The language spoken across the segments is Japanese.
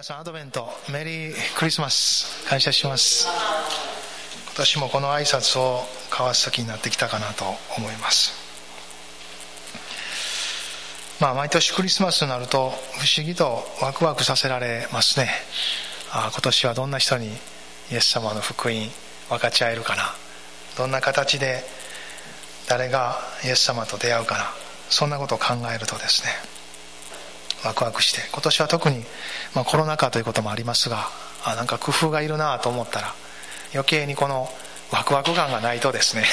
皆さんアドベントメリークリスマス感謝します。今年もこの挨拶を交わす時になってきたかなと思います。まあ毎年クリスマスになると不思議とワクワクさせられますね。あ今年はどんな人にイエス様の福音分かち合えるかな。どんな形で誰がイエス様と出会うかな。そんなことを考えるとですねワクワクして今年は特に、まあ、コロナ禍ということもありますがあなんか工夫がいるなと思ったら余計にこのワクワク感がないとですね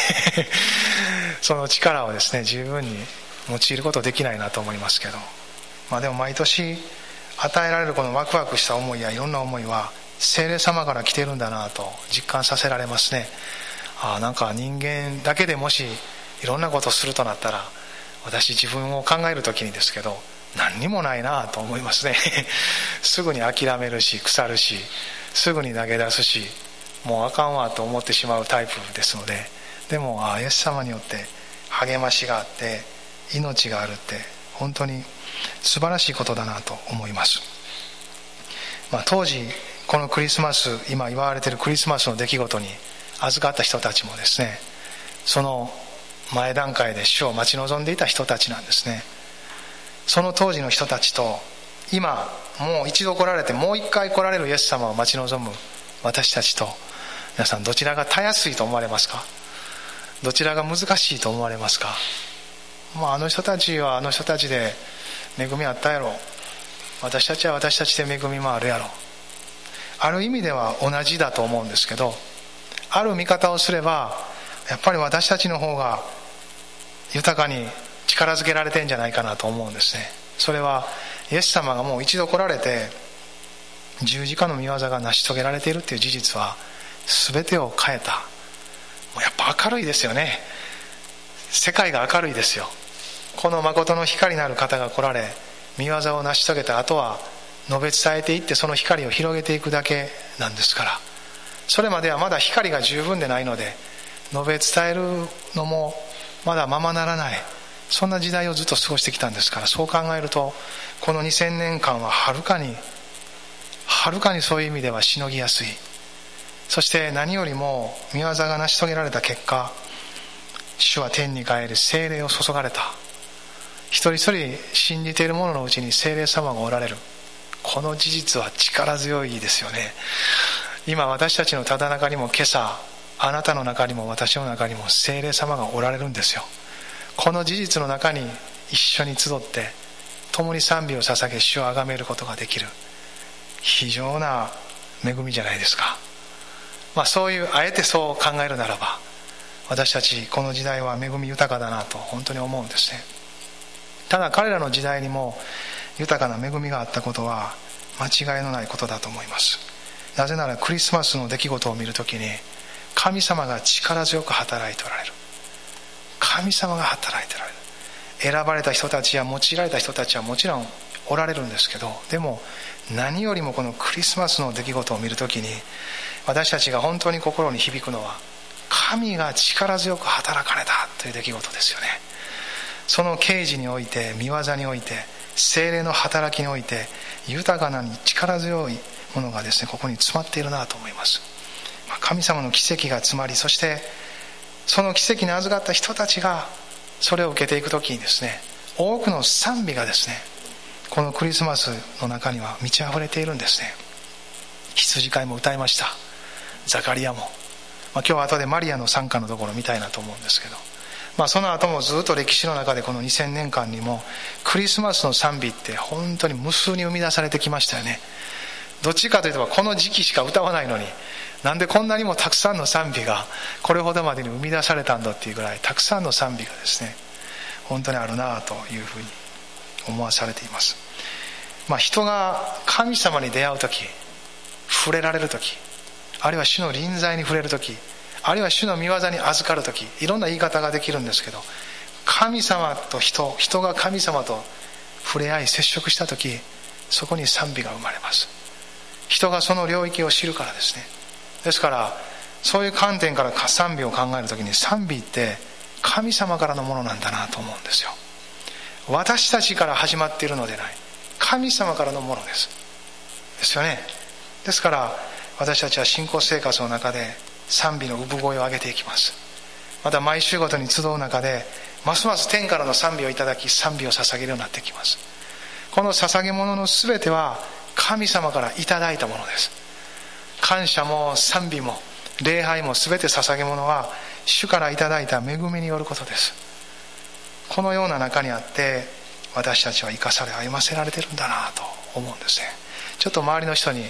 その力をですね十分に用いることできないなと思いますけど、まあ、でも毎年与えられるこのワクワクした思いやいろんな思いは精霊様から来てるんだなと実感させられますね。あなんか人間だけでもしいろんなことをするとなったら私自分を考える時にですけど何にもないなと思いますね。すぐに諦めるし腐るしすぐに投げ出すしもうあかんわと思ってしまうタイプですので。でもあイエス様によって励ましがあって命があるって本当に素晴らしいことだなと思います、まあ、当時このクリスマス今言われてるクリスマスの出来事に預かった人たちもですねその前段階で死を待ち望んでいた人たちなんですね。その当時の人たちと今もう一度来られてもう一回来られるイエス様を待ち望む私たちと皆さんどちらがたやすいと思われますか？どちらが難しいと思われますか、まあ、あの人たちはあの人たちで恵みあったやろ。私たちは私たちで恵みもあるやろ。ある意味では同じだと思うんですけどある見方をすればやっぱり私たちの方が豊かに力づけられてんじゃないかなと思うんですね。それはイエス様がもう一度来られて十字架の見業が成し遂げられているっていう事実は全てを変えた。もうやっぱ明るいですよね。世界が明るいですよ。この誠の光なる方が来られ見業を成し遂げた後は述べ伝えていってその光を広げていくだけなんですから。それまではまだ光が十分でないので述べ伝えるのもまだままならない。そんな時代をずっと過ごしてきたんですからそう考えるとこの2000年間ははるかにはるかにそういう意味ではしのぎやすい。そして何よりも見業が成し遂げられた結果主は天に帰り精霊を注がれた。一人一人信じている者のうちに精霊様がおられる。この事実は力強いですよね。今私たちのただ中にも今朝あなたの中にも私の中にも精霊様がおられるんですよ。この事実の中に一緒に集って共に賛美を捧げ主を崇めることができる。非常な恵みじゃないですか、まあ、そういうあえてそう考えるならば私たちこの時代は恵み豊かだなと本当に思うんですね。ただ彼らの時代にも豊かな恵みがあったことは間違いのないことだと思います。なぜならクリスマスの出来事を見るときに神様が力強く働いておられる。神様が働いてられる。選ばれた人たちや用いられた人たちはもちろんおられるんですけどでも何よりもこのクリスマスの出来事を見るときに私たちが本当に心に響くのは神が力強く働かれたという出来事ですよね。その刑事において見業において精霊の働きにおいて豊かなに力強いものがですねここに詰まっているなと思います。神様の奇跡が詰まりそしてその奇跡に預かった人たちがそれを受けていく時にですね多くの賛美がですねこのクリスマスの中には満ち溢れているんですね。羊飼いも歌いました。ザカリアも、まあ、今日は後でマリアの参加のところ見たいなと思うんですけど、まあ、その後もずっと歴史の中でこの2000年間にもクリスマスの賛美って本当に無数に生み出されてきましたよね。どっちかというとこの時期しか歌わないのになんでこんなにもたくさんの賛美がこれほどまでに生み出されたんだっていうぐらいたくさんの賛美がですね本当にあるなというふうに思わされています、まあ、人が神様に出会う時触れられる時あるいは主の臨在に触れる時あるいは主の御業に預かる時いろんな言い方ができるんですけど神様と人人が神様と触れ合い接触した時そこに賛美が生まれます。人がその領域を知るからですねですからそういう観点から賛美を考える時に賛美って神様からのものなんだなと思うんですよ。私たちから始まっているのでない。神様からのものです。ですよね。ですから私たちは信仰生活の中で賛美の産声を上げていきます。また毎週ごとに集う中でますます天からの賛美をいただき賛美を捧げるようになってきます。この捧げ物の全ては神様からいただいたものです。感謝も賛美も礼拝も全て捧げ物は主からいただいた恵みによることです。このような中にあって私たちは生かされ歩ませられてるんだなと思うんですね。ちょっと周りの人に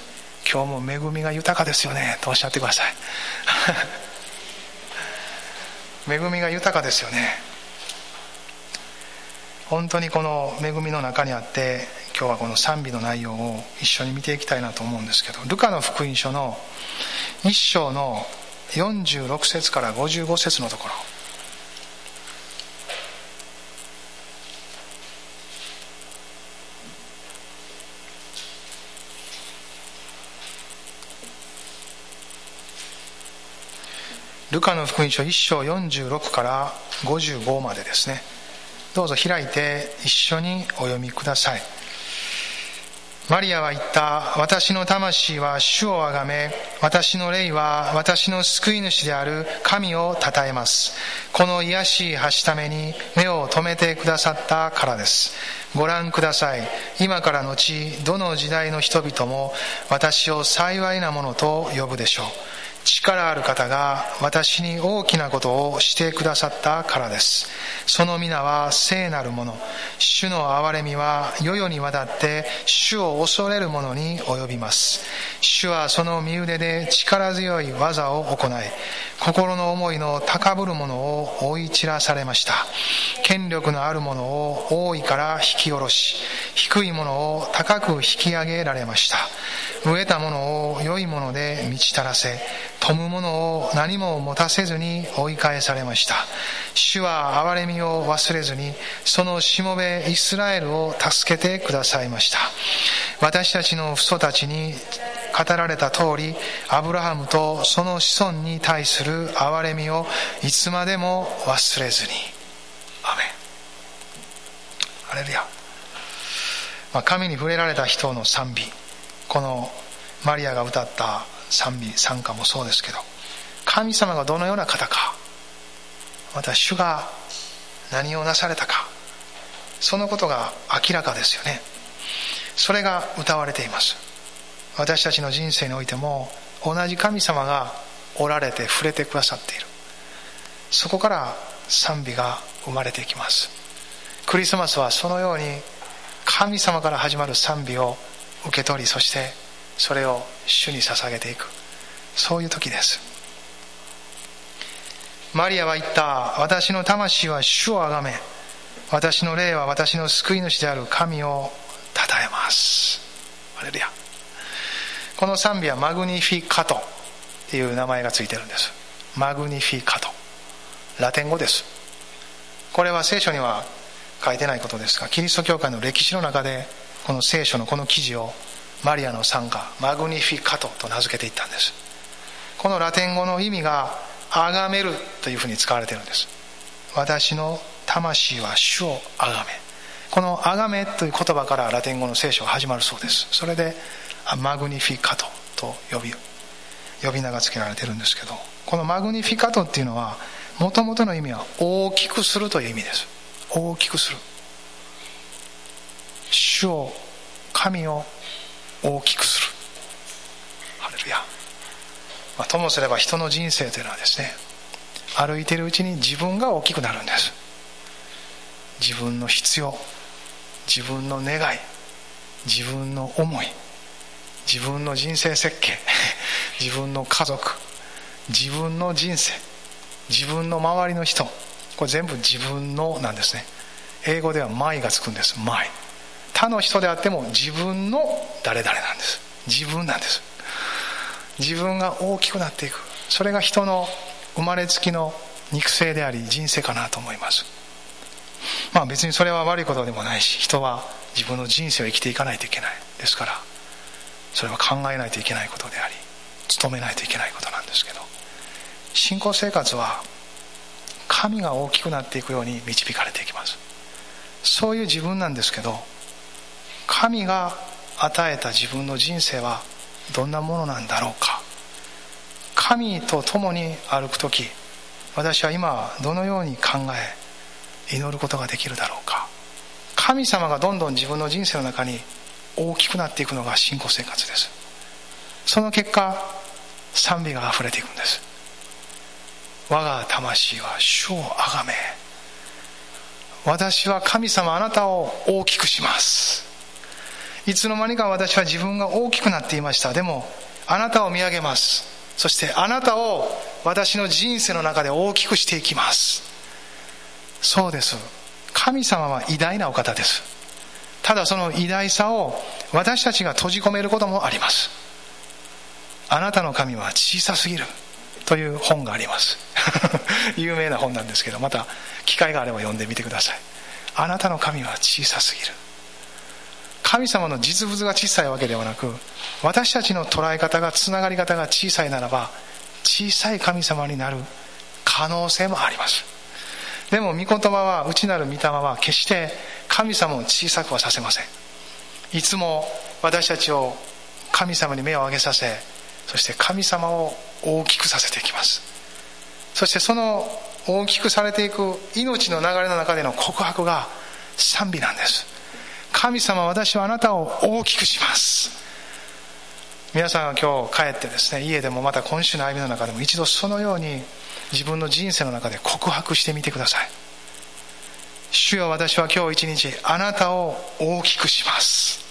今日も恵みが豊かですよねとおっしゃってください。恵みが豊かですよね。本当にこの恵みの中にあって今日はこの賛美の内容を一緒に見ていきたいなと思うんですけどルカの福音書の1章の46節から55節のところ。ルカの福音書1章46から55までですね。どうぞ開いて一緒にお読みください。マリアは言った。私の魂は主をあがめ、私の霊は私の救い主である神を称えます。この癒しい橋ために目を留めてくださったからです。ご覧ください。今から後、どの時代の人々も私を幸いなものと呼ぶでしょう。力ある方が私に大きなことをしてくださったからです。その皆は聖なるもの。主の憐れみは世々にわたって主を恐れる者に及びます。主はその身腕で力強い技を行い、心の思いの高ぶる者を追い散らされました。権力のある者を大いから引き下ろし、低い者を高く引き上げられました。飢えた者を良いもので満ち足らせ、富む者を何も持たせずに追い返されました。主は憐れみを忘れずに、そのしもべイスラエルを助けてくださいました。私たちの父祖たちに語られた通り、アブラハムとその子孫に対する憐れみをいつまでも忘れずに。アメン。アレルヤ。まあ、神に触れられた人の賛美。このマリアが歌った賛美賛歌もそうですけど神様がどのような方かまた主が何をなされたかそのことが明らかですよね。それが歌われています。私たちの人生においても同じ神様がおられて触れてくださっている。そこから賛美が生まれていきます。クリスマスはそのように神様から始まる賛美を受け取りそしてそれを主に捧げていく。そういう時です。マリアは言った私の魂は主をあがめ私の霊は私の救い主である。神を称えます。アレルヤ。この賛美はマグニフィカトっていう名前がついてるんです。マグニフィカト。ラテン語です。これは聖書には書いてないことですがキリスト教会の歴史の中でこの聖書のこの記事をマリアの参加マグニフィカトと名付けていったんです。このラテン語の意味が崇めるというふうに使われているんです。私の魂は主を崇め。この崇めという言葉からラテン語の聖書が始まるそうです。それでマグニフィカトと呼び呼び名が付けられてるんですけどこのマグニフィカトっていうのはもともとの意味は大きくするという意味です。大きくする。主を神を大きくする。ハレルヤ、まあ、ともすれば人の人生というのはですね歩いているうちに自分が大きくなるんです。自分の必要自分の願い自分の思い自分の人生設計 自分の家族自分の人生自分の周りの人。これ全部自分のなんですね。英語では「マイ」がつくんです「マイ」他の人であっても自分の誰々なんです。自分なんです。自分が大きくなっていく。それが人の生まれつきの肉声であり人生かなと思います。まあ別にそれは悪いことでもないし人は自分の人生を生きていかないといけない。ですからそれは考えないといけないことであり努めないといけないことなんですけど信仰生活は神が大きくなっていくように導かれていきます。そういう自分なんですけど神が与えた自分の人生はどんなものなんだろうか。神と共に歩く時私は今どのように考え祈ることができるだろうか。神様がどんどん自分の人生の中に大きくなっていくのが信仰生活です。その結果賛美が溢れていくんです。我が魂は主をあがめ私は神様あなたを大きくします。いつの間にか私は自分が大きくなっていました。でもあなたを見上げます。そしてあなたを私の人生の中で大きくしていきます。そうです。神様は偉大なお方です。ただその偉大さを私たちが閉じ込めることもあります。あなたの神は小さすぎるという本があります。有名な本なんですけどまた機会があれば読んでみてください。あなたの神は小さすぎる。神様の実物が小さいわけではなく私たちの捉え方がつながり方が小さいならば小さい神様になる可能性もあります。でも御言葉は内なる御霊は決して神様を小さくはさせません。いつも私たちを神様に目を上げさせそして神様を大きくさせていきます。そしてその大きくされていく命の流れの中での告白が賛美なんです。神様私はあなたを大きくします。皆さんが今日帰ってですね家でもまた今週の歩みの中でも一度そのように自分の人生の中で告白してみてください。主よ私は今日一日あなたを大きくします。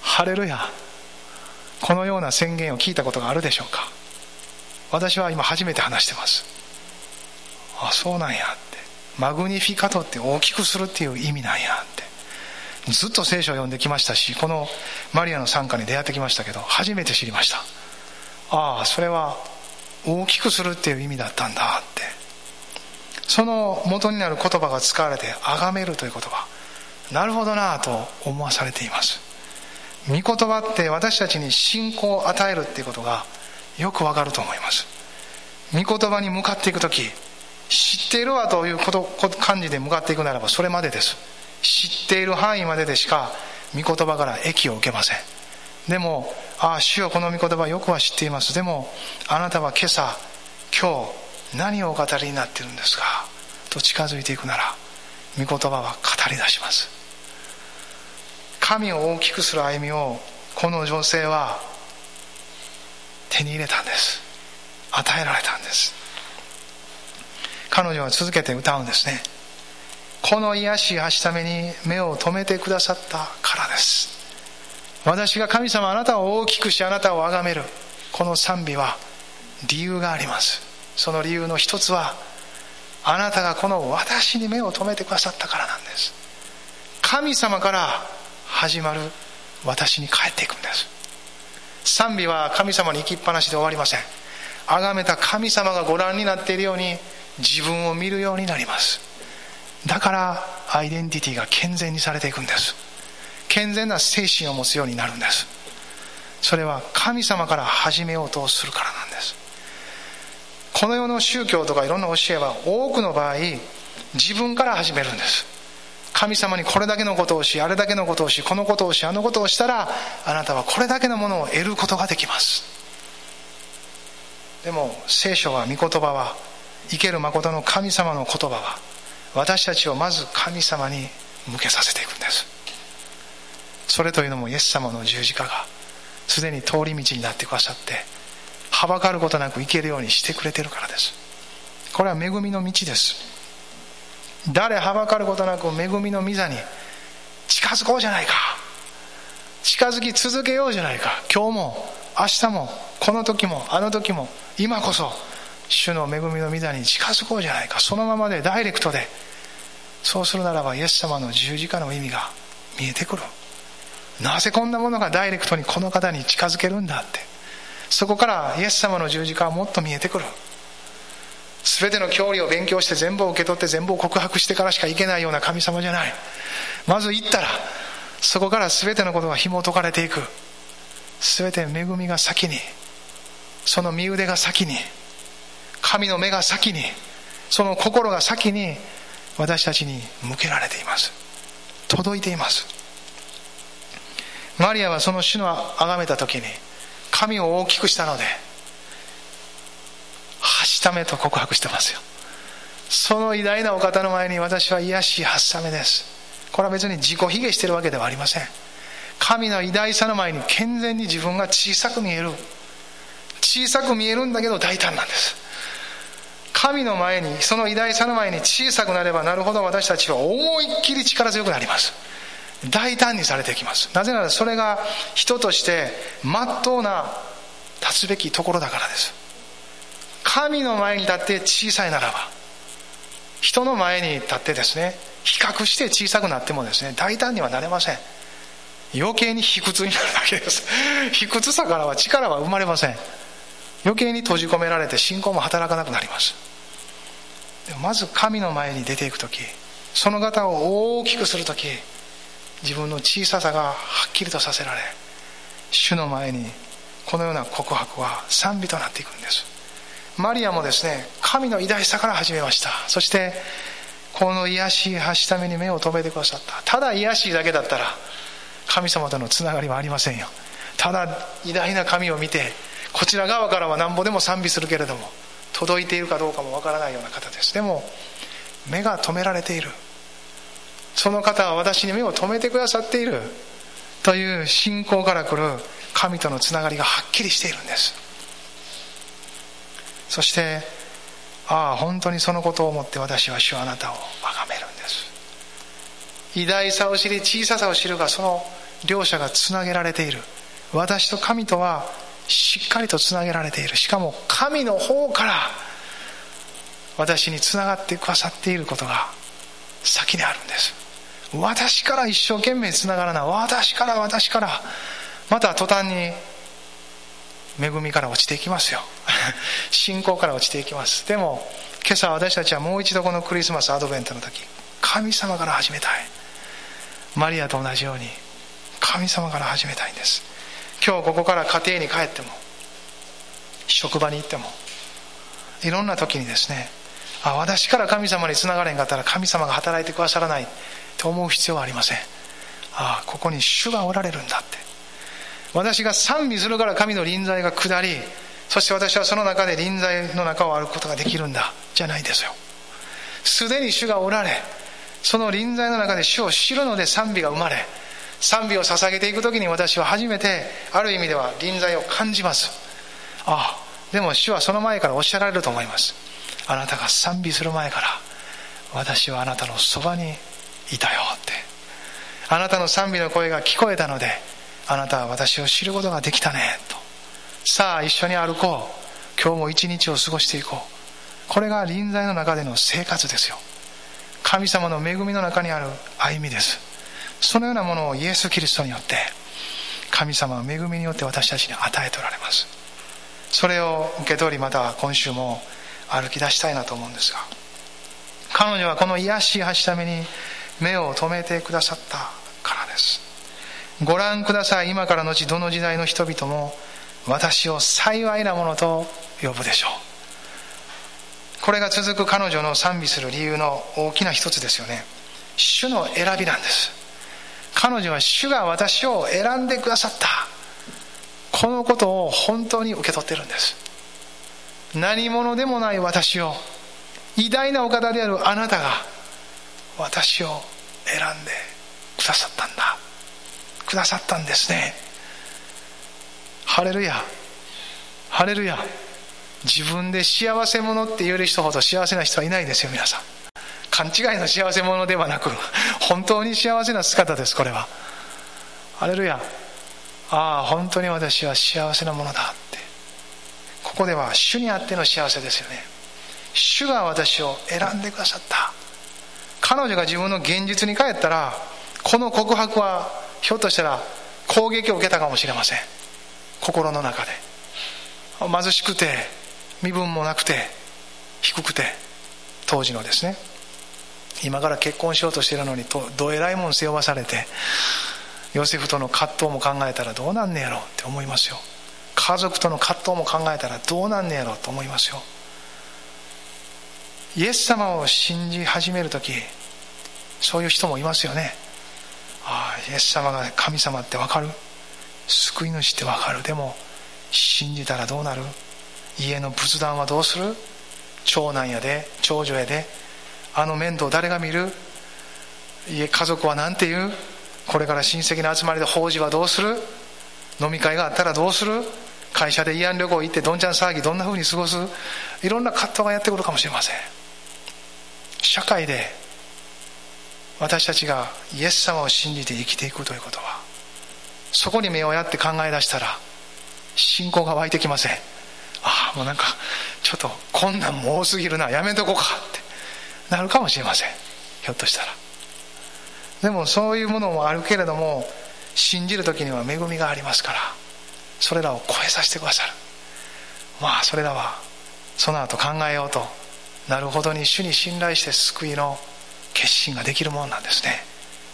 ハレルヤ。このような宣言を聞いたことがあるでしょうか。私は今初めて話してます。あそうなんやって。マグニフィカトって大きくするっていう意味なんやって。ずっと聖書を読んできましたしこのマリアの参加に出会ってきましたけど初めて知りました。ああそれは大きくするっていう意味だったんだって。その元になる言葉が使われて崇めるという言葉。なるほどなと思わされています。御言葉って私たちに信仰を与えるっていうことがよくわかると思います。御言葉に向かっていく時知っているわということ感じで向かっていくならばそれまでです。知っている範囲まででしか御言葉から益を受けません。でもああ主はこの御言葉よくは知っています。でもあなたは今朝今日何をお語りになっているんですか？と近づいていくなら御言葉は語り出します。神を大きくする歩みをこの女性は手に入れたんです。与えられたんです。彼女は続けて歌うんですね。この癒しはしために目を留めてくださったからです。私が神様あなたを大きくしあなたを崇める。この賛美は理由があります。その理由の一つはあなたがこの私に目を留めてくださったからなんです。神様から始まる私に帰っていくんです。賛美は神様に行きっぱなしで終わりません。崇めた神様がご覧になっているように自分を見るようになります。だからアイデンティティが健全にされていくんです。健全な精神を持つようになるんです。それは神様から始めようとするからなんです。この世の宗教とかいろんな教えは多くの場合自分から始めるんです。神様にこれだけのことをしあれだけのことをしこのことをしあのことをしたらあなたはこれだけのものを得ることができます。でも聖書は御言葉は生ける誠の神様の言葉は私たちをまず神様に向けさせていくんです。それというのもイエス様の十字架がすでに通り道になってくださってはばかることなく行けるようにしてくれてるからです。これは恵みの道です。誰はばかることなく恵みの御座に近づこうじゃないか。近づき続けようじゃないか。今日も明日もこの時もあの時も今こそ主の恵みの御座に近づこうじゃないか。そのままでダイレクトでそうするならばイエス様の十字架の意味が見えてくる。なぜこんなものがダイレクトにこの方に近づけるんだって。そこからイエス様の十字架はもっと見えてくる。全ての教理を勉強して全部を受け取って全部を告白してからしかいけないような神様じゃない。まず行ったらそこから全てのことが紐解かれていく。全て恵みが先にその身腕が先に神の目が先にその心が先に私たちに向けられています。届いています。マリアはその主の崇めた時に神を大きくしたのではしためと告白してますよ。その偉大なお方の前に私は癒しはしためです。これは別に自己卑下してるわけではありません。神の偉大さの前に健全に自分が小さく見える。小さく見えるんだけど大胆なんです。神の前にその偉大さの前に小さくなればなるほど私たちは思いっきり力強くなります。大胆にされていきます。なぜならそれが人としてまっとうな立つべきところだからです。神の前に立って小さいならば人の前に立ってですね比較して小さくなってもですね大胆にはなれません。余計に卑屈になるだけです。卑屈さからは力は生まれません。余計に閉じ込められて信仰も働かなくなります。まず神の前に出ていく時その方を大きくする時自分の小ささがはっきりとさせられ主の前にこのような告白は賛美となっていくんです。マリアもですね神の偉大さから始めました。そしてこの癒しい橋ために目を留めてくださった。ただ癒しいだけだったら神様とのつながりはありませんよ。ただ偉大な神を見てこちら側からはなんぼでも賛美するけれども届いているかどうかもわからないような方です。でも目が止められている。その方は私に目を留めてくださっている。という信仰から来る。神とのつながりがはっきりしているんです。そしてああ本当にそのことを思って私は主あなたを崇めるんです。偉大さを知り小ささを知るがその両者がつなげられている。私と神とはしっかりとつなげられている。しかも神の方から私につながってくださっていることが先にあるんです。私から一生懸命つながらない。私から私からまた途端に恵みから落ちていきますよ。信仰から落ちていきます。でも今朝私たちはもう一度このクリスマスアドベントの時神様から始めたい。マリアと同じように神様から始めたいんです。今日ここから家庭に帰っても職場に行ってもいろんな時にですねあ私から神様につながれんかったら神様が働いてくださらないと思う必要はありません。ああここに主がおられるんだって。私が賛美するから神の臨在が下りそして私はその中で臨在の中を歩くことができるんだじゃないですよ。すでに主がおられその臨在の中で主を知るので賛美が生まれ賛美を捧げていく時に私は初めてある意味では臨在を感じます。ああでも主はその前からおっしゃられると思います。あなたが賛美する前から私はあなたのそばにいたよって。あなたの賛美の声が聞こえたのであなたは私を知ることができたねと。さあ一緒に歩こう。今日も一日を過ごしていこう。これが臨在の中での生活ですよ。神様の恵みの中にある歩みです。そのようなものをイエス・キリストによって神様は恵みによって私たちに与えておられます。それを受け取りまた今週も歩き出したいなと思うんですが彼女はこの癒しい橋ために目を留めてくださったからです。ご覧ください。今からのちどの時代の人々も私を幸いなものと呼ぶでしょう。これが続く彼女の賛美する理由の大きな一つですよね。主の選びなんです。彼女は主が私を選んでくださった。このことを本当に受け取ってるんです。何者でもない私を偉大なお方であるあなたが私を選んでくださったんだ。くださったんですね。ハレルヤ。ハレルヤ。自分で幸せ者って言える人ほど幸せな人はいないですよ皆さん。勘違いの幸せ者ではなく本当に幸せな姿ですこれは。ハレルヤ。ああ本当に私は幸せなものだって。ここでは主にあっての幸せですよね。主が私を選んでくださった。彼女が自分の現実に帰ったらこの告白はひょっとしたら攻撃を受けたかもしれません。心の中で。貧しくて身分もなくて低くて当時のですね。今から結婚しようとしてるのにどえらいもん背負わされてヨセフとの葛藤も考えたらどうなんねやろうって思いますよ。家族との葛藤も考えたらどうなんねやろうと思いますよ。イエス様を信じ始める時そういう人もいますよね。ああイエス様が神様って分かる。救い主って分かる。でも信じたらどうなる？家の仏壇はどうする？長男やで長女やであの面倒誰が見る？家家族は何て言う？これから親戚の集まりで法事はどうする？飲み会があったらどうする？会社で慰安旅行行ってどんちゃん騒ぎどんな風に過ごす？いろんな葛藤がやってくるかもしれません。社会で私たちがイエス様を信じて生きていくということはそこに目をやって考え出したら信仰が湧いてきません。ああもうなんかちょっとこんなんも多すぎるな。やめとこうかって。なるかもしれません。ひょっとしたら。でもそういうものもあるけれども信じる時には恵みがありますからそれらを超えさせてくださる。まあそれらはその後考えようとなるほどに主に信頼して救いの決心ができるものなんですね。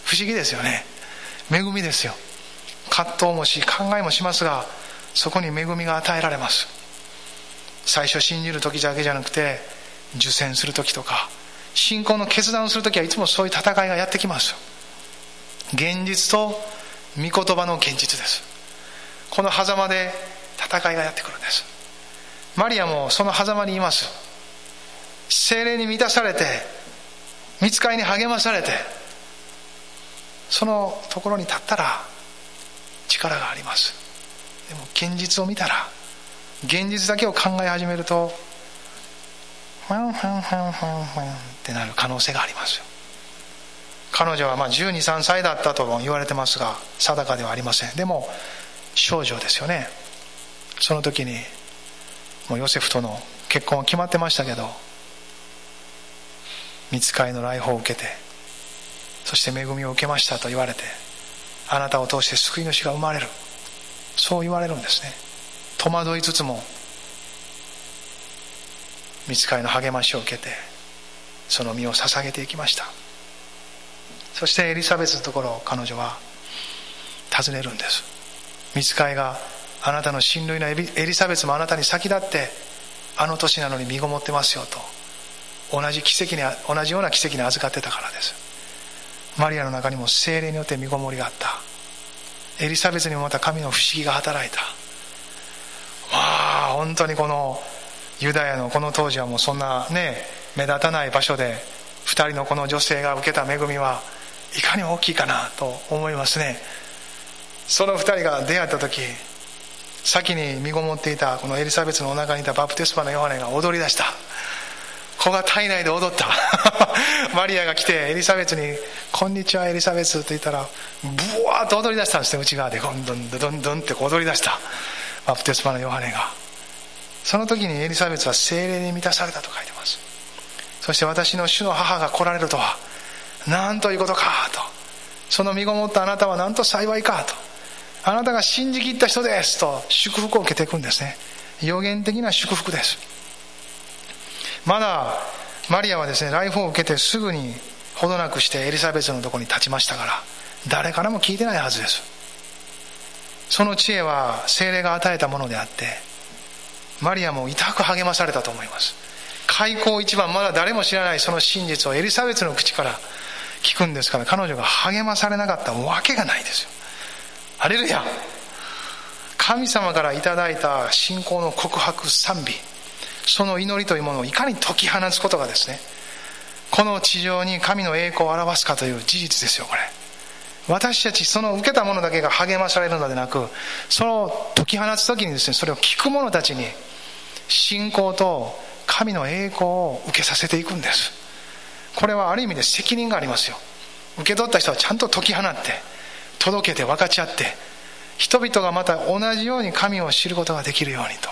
不思議ですよね。恵みですよ。葛藤もし考えもしますがそこに恵みが与えられます。最初信じる時だけじゃなくて受選する時とか信仰の決断をする時はいつもそういう戦いがやってきます現実と御言葉の現実です。この狭間で戦いがやってくるんです。マリアもその狭間にいます。精霊に満たされて見つかりに励まされてそのところに立ったら力があります。でも現実を見たら現実だけを考え始めるとファンファンファンファンファンってなる可能性がありますよ。彼女はまあ1 2 3歳だったとも言われてますが定かではありません。でも少女ですよね。その時にもうヨセフとの結婚は決まってましたけど見つかりの来訪を受けてそして恵みを受けましたと言われてあなたを通して救い主が生まれる。そう言われるんですね。戸惑いつつも見つかりの励ましを受けてその身を捧げていきました。そしてエリザベスのところ彼女は尋ねるんです。見つかりがあなたの親類のエリザベスもあなたに先立ってあの年なのに身ごもってますよと同じ奇跡に同じような奇跡に預かってたからです。マリアの中にも精霊によって身ごもりがあった。エリザベスにもまた神の不思議が働いた。まあ本当にこのユダヤのこの当時はもうそんなね目立たない場所で2人のこの女性が受けた恵みはいかに大きいかなと思いますね。その2人が出会った時先に身ごもっていたこのエリザベスのお腹にいたバプテスマのヨハネが踊り出した。子が体内で踊った。マリアが来てエリザベスに「こんにちはエリザベス」と言ったらブワーッと踊り出したんですね内側で。どんどんどんどんって踊り出した。バプテスマのヨハネが。その時にエリザベスは精霊に満たされたと書いてます。そして私の主の母が来られるとは何ということかと。その身ごもったあなたは何と幸いかと。あなたが信じきった人ですと祝福を受けていくんですね。予言的な祝福です。まだマリアはですねライフを受けてすぐにほどなくしてエリザベスのとこに立ちましたから誰からも聞いてないはずです。その知恵は精霊が与えたものであってマリアも痛く励まされたと思います。開口一番まだ誰も知らないその真実をエリザベスの口から聞くんですから彼女が励まされなかったわけがないですよ。ハレルヤ。神様からいただいた信仰の告白賛美。その祈りというものをいかに解き放つことがですねこの地上に神の栄光を表すかという事実ですよこれ。私たちその受けたものだけが励まされるのではなくその解き放つ時にですねそれを聞く者たちに信仰と神の栄光を受けさせていくんです。これはある意味で責任がありますよ。受け取った人はちゃんと解き放って届けて分かち合って人々がまた同じように神を知ることができるようにと。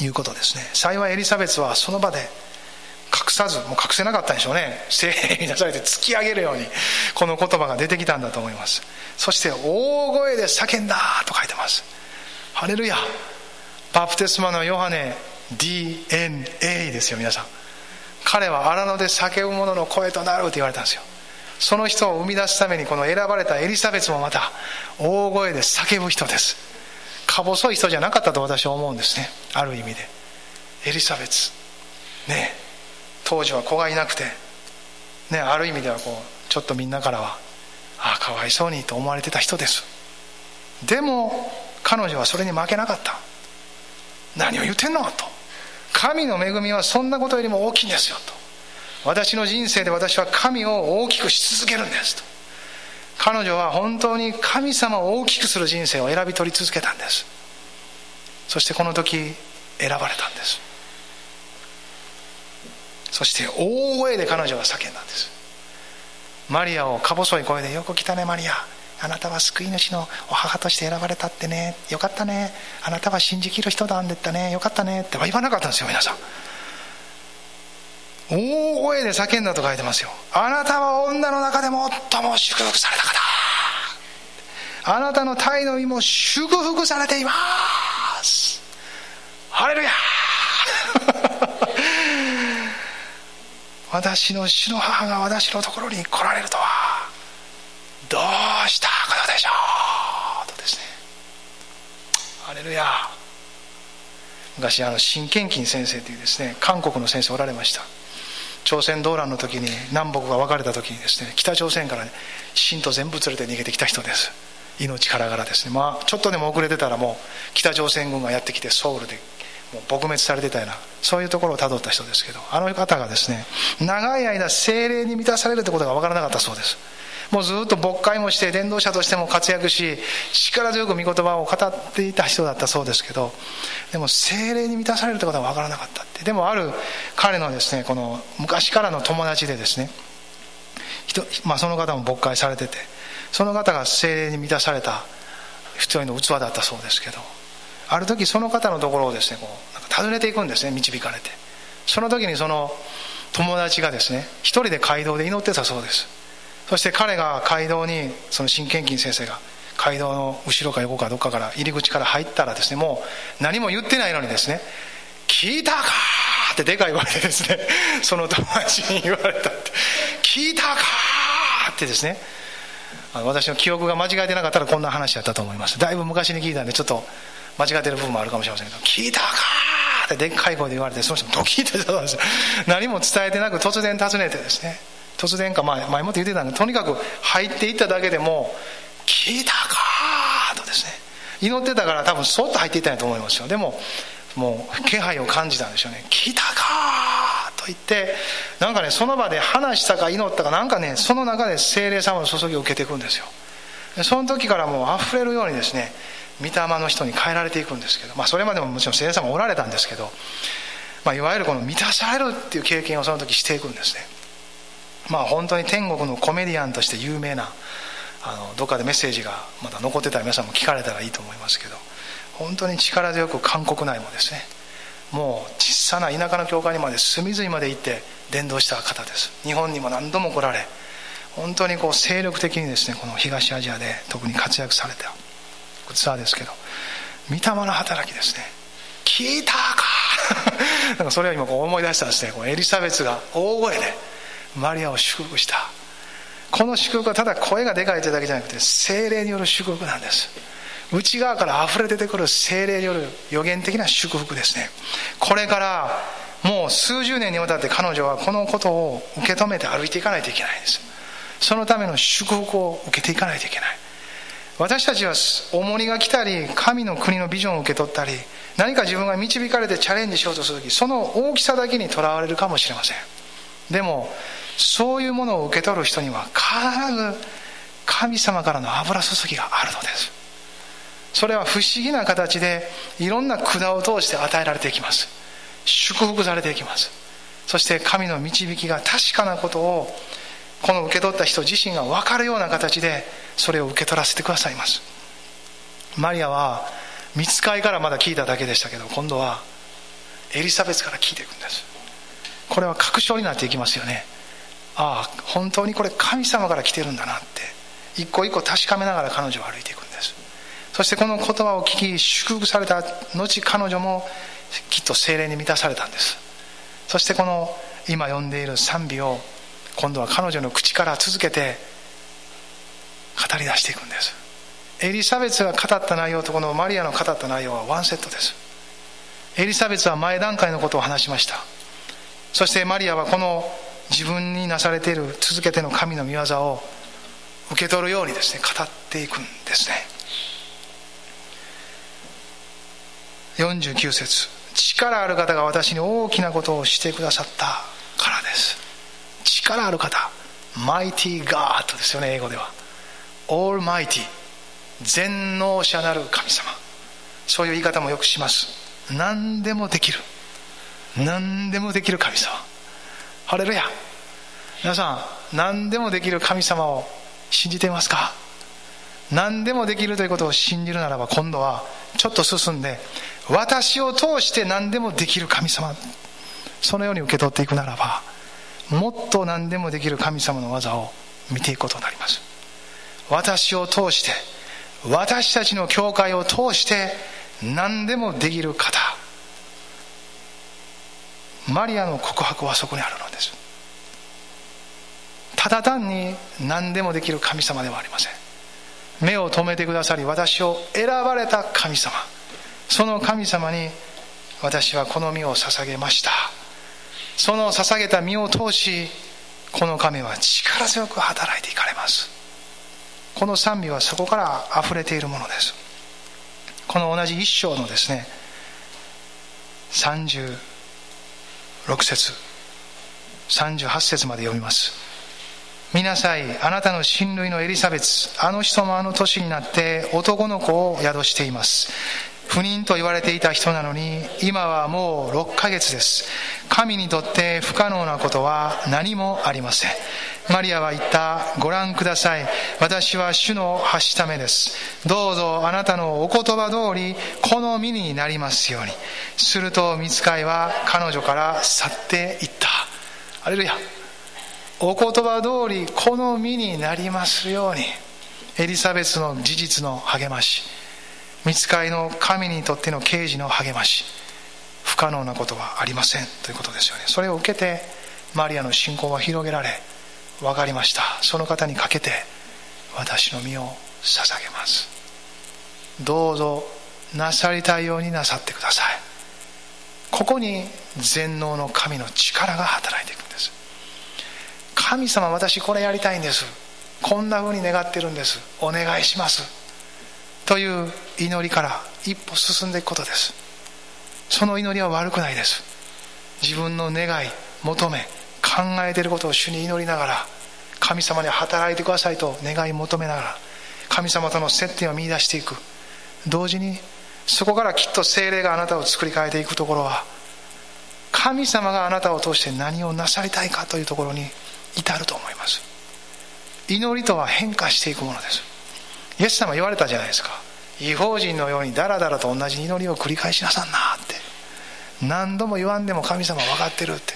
いうことですね。幸いエリザベスはその場で隠さずもう隠せなかったんでしょうね。精霊に出されて突き上げるようにこの言葉が出てきたんだと思います。そして大声で叫んだと書いてます。ハレルヤ。バプテスマのヨハネ DNA ですよ皆さん。彼は荒野で叫ぶ者の声となると言われたんですよ。その人を生み出すためにこの選ばれたエリザベスもまた大声で叫ぶ人です。か細い人じゃなかったと私は思うんですね。ある意味で。エリザベス。ね当時は子がいなくて。ねある意味ではこうちょっとみんなからはああかわいそうにと思われてた人です。でも彼女はそれに負けなかった。何を言ってんのと神の恵みはそんなことよりも大きいんですよと。私の人生で私は神を大きくし続けるんですと。彼女は本当に神様を大きくする人生を選び取り続けたんです。そしてこの時選ばれたんです。そして大声で彼女は叫んだんです。マリアをか細い声で「よく来たねマリア。あなたは救い主のお母として選ばれたってね。よかったね。あなたは信じきる人だんでったね。よかったね」っては言わなかったんですよ皆さん。大声で叫んだと書いてますよ。あなたは女の中で最も祝福された方。あなたの体の胃も祝福されています。ハレルヤ 私の主の母が私のところに来られるとは。どうしたことでしょうとですねハルヤ昔あの新賢金先生というですね韓国の先生おられました。朝鮮動乱の時に南北が分かれた時にですね北朝鮮から、ね、信徒全部連れて逃げてきた人です。命からがらですね。まあちょっとでも遅れてたらもう北朝鮮軍がやってきてソウルでもう撲滅されてたようなそういうところをたどった人ですけどあの方がですね長い間精霊に満たされるってことが分からなかったそうです。もうずっと牧会もして伝道者としても活躍し力強く御言葉を語っていた人だったそうですけどでも精霊に満たされるってことは分からなかったって。でもある彼のですねこの昔からの友達でですねまあ、その方も牧会されててその方が精霊に満たされた一人の器だったそうですけどある時その方のところをですねこうなんか訪ねていくんですね導かれて。その時にその友達がですね一人で街道で祈ってたそうです。そして彼が街道にその新献金先生が街道の後ろか横かどっかから入り口から入ったらですねもう何も言ってないのにですね「聞いたか!」ってでかい声でですね その友達に言われたって「聞いたか!」ってですね私の記憶が間違えてなかったらこんな話やったと思いますだいぶ昔に聞いたんでちょっと間違ってる部分もあるかもしれませんけど「聞いたか!」ってでっかい声で言われてその人もドキッてしたんですよ何も伝えてなく突然訪ねてですね突然か前前もって言ってたんでとにかく入っていっただけでも「聞いたか!」とですね祈ってたから多分そっと入っていったんやと思いますよでももう気配を感じたんでしょうね「聞いたか!」と言ってなんかねその場で話したか祈ったかなんかねその中で精霊様の注ぎを受けていくんですよその時からもう溢れるようにですね御霊の人に変えられていくんですけど、まあ、それまでももちろん聖霊様おられたんですけど、まあ、いわゆるこの満たされるっていう経験をその時していくんですねまあ本当に天国のコメディアンとして有名なあのどっかでメッセージがまだ残ってたら皆さんも聞かれたらいいと思いますけど本当に力強く韓国内もですねもう小さな田舎の教会にまで隅々まで行って伝道した方です。日本にも何度も来られ本当にこう精力的にですねこの東アジアで特に活躍されたツアーですけど御霊の働きですね。聞いたか なんかそれを今こう思い出したんですね。こうエリザベスが大声でマリアを祝福した。この祝福はただ声がでかいというだけじゃなくて精霊による祝福なんです。内側から溢れ出てくる精霊による予言的な祝福ですね。これからもう数十年にわたって彼女はこのことを受け止めて歩いていかないといけないんです。そのための祝福を受けていかないといけない。私たちは重荷が来たり神の国のビジョンを受け取ったり何か自分が導かれてチャレンジしようとする時その大きさだけにとらわれるかもしれません。でもそういうものを受け取る人には必ず神様からの油注ぎがあるのです。それは不思議な形でいろんな管を通して与えられていきます。祝福されていきます。そして神の導きが確かなことをこの受け取った人自身が分かるような形でそれを受け取らせてくださいます。マリアは見つかいからまだ聞いただけでしたけど今度はエリザベスから聞いていくんです。これは確証になっていきますよね。ああ本当にこれ神様から来てるんだなって。一個一個確かめながら彼女は歩いていくんです。そしてこの言葉を聞き祝福された後彼女もきっと精霊に満たされたんです。そしてこの今読んでいる賛美を今度は彼女の口から続けて語り出していくんです。エリザベスが語った内容とこのマリアの語った内容はワンセットです。エリザベスは前段階のことを話しました。そしてマリアはこの自分になされている続けての神の御業を受け取るようにですね語っていくんですね。49節力ある方が私に大きなことをしてくださったからです。力ある方マイティガードですよね英語では。オールマイティ全能者なる神様。そういう言い方もよくします。何でもできる。何でもできる神様。ハレルヤ。皆さん何でもできる神様を信じていますか？何でもできるということを信じるならば今度はちょっと進んで私を通して何でもできる神様そのように受け取っていくならばもっと何でもできる神様の技を見ていくことになります。私を通して私たちの教会を通して何でもできる方マリアの告白はそこにあるのです。ただ単に何でもできる神様ではありません。目を留めてくださり私を選ばれた神様。その神様に私はこの身を捧げました。その捧げた身を通しこの神は力強く働いていかれます。この賛美はそこから溢れているものです。この同じ一章のですね6節。38節まで読みます。見なさいあなたの親類のエリザベスあの人もあの年になって男の子を宿しています。不妊と言われていた人なのに今はもう6ヶ月です。神にとって不可能なことは何もありません。マリアは言ったご覧ください。私は主の発しためです。どうぞあなたのお言葉通りこの身になりますように。すると見つかいは彼女から去っていった。アレルヤ。お言葉通りこの身になりますように。エリザベスの事実の励まし。見つかいの神にとっての刑事の励まし。不可能なことはありません。ということですよね。それを受けてマリアの信仰は広げられ分かりました。その方にかけて私の身を捧げます。どうぞなさりたいようになさってください。ここに全能の神の力が働いていくんです。神様私これやりたいんです。こんな風に願ってるんです。お願いします。という祈りから一歩進んでいくことです。その祈りは悪くないです。自分の願い求め考えていることを主に祈りながら神様に働いてくださいと願い求めながら神様との接点を見出していく。同時にそこからきっと精霊があなたを作り変えていくところは神様があなたを通して何をなさりたいかというところに至ると思います。祈りとは変化していくものです。イエス様言われたじゃないですか。違法人のようにダラダラと同じ祈りを繰り返しなさんなって。何度も言わんでも神様分かってるって。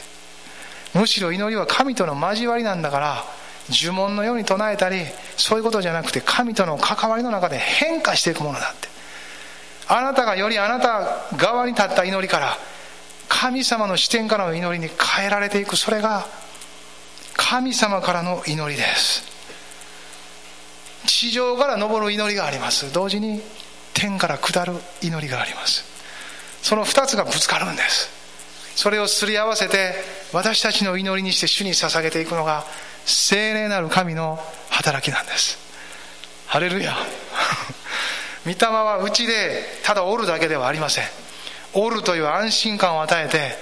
むしろ祈りは神との交わりなんだから呪文のように唱えたりそういうことじゃなくて神との関わりの中で変化していくものだって。あなたがよりあなた側に立った祈りから神様の視点からの祈りに変えられていく。それが神様からの祈りです。地上から昇る祈りがあります。同時に天から下る祈りがあります。その2つがぶつかるんです。それをすり合わせて私たちの祈りにして主に捧げていくのが聖霊なる神の働きなんです。ハレルヤ。御霊はうちでただおるだけではありません。おるという安心感を与えて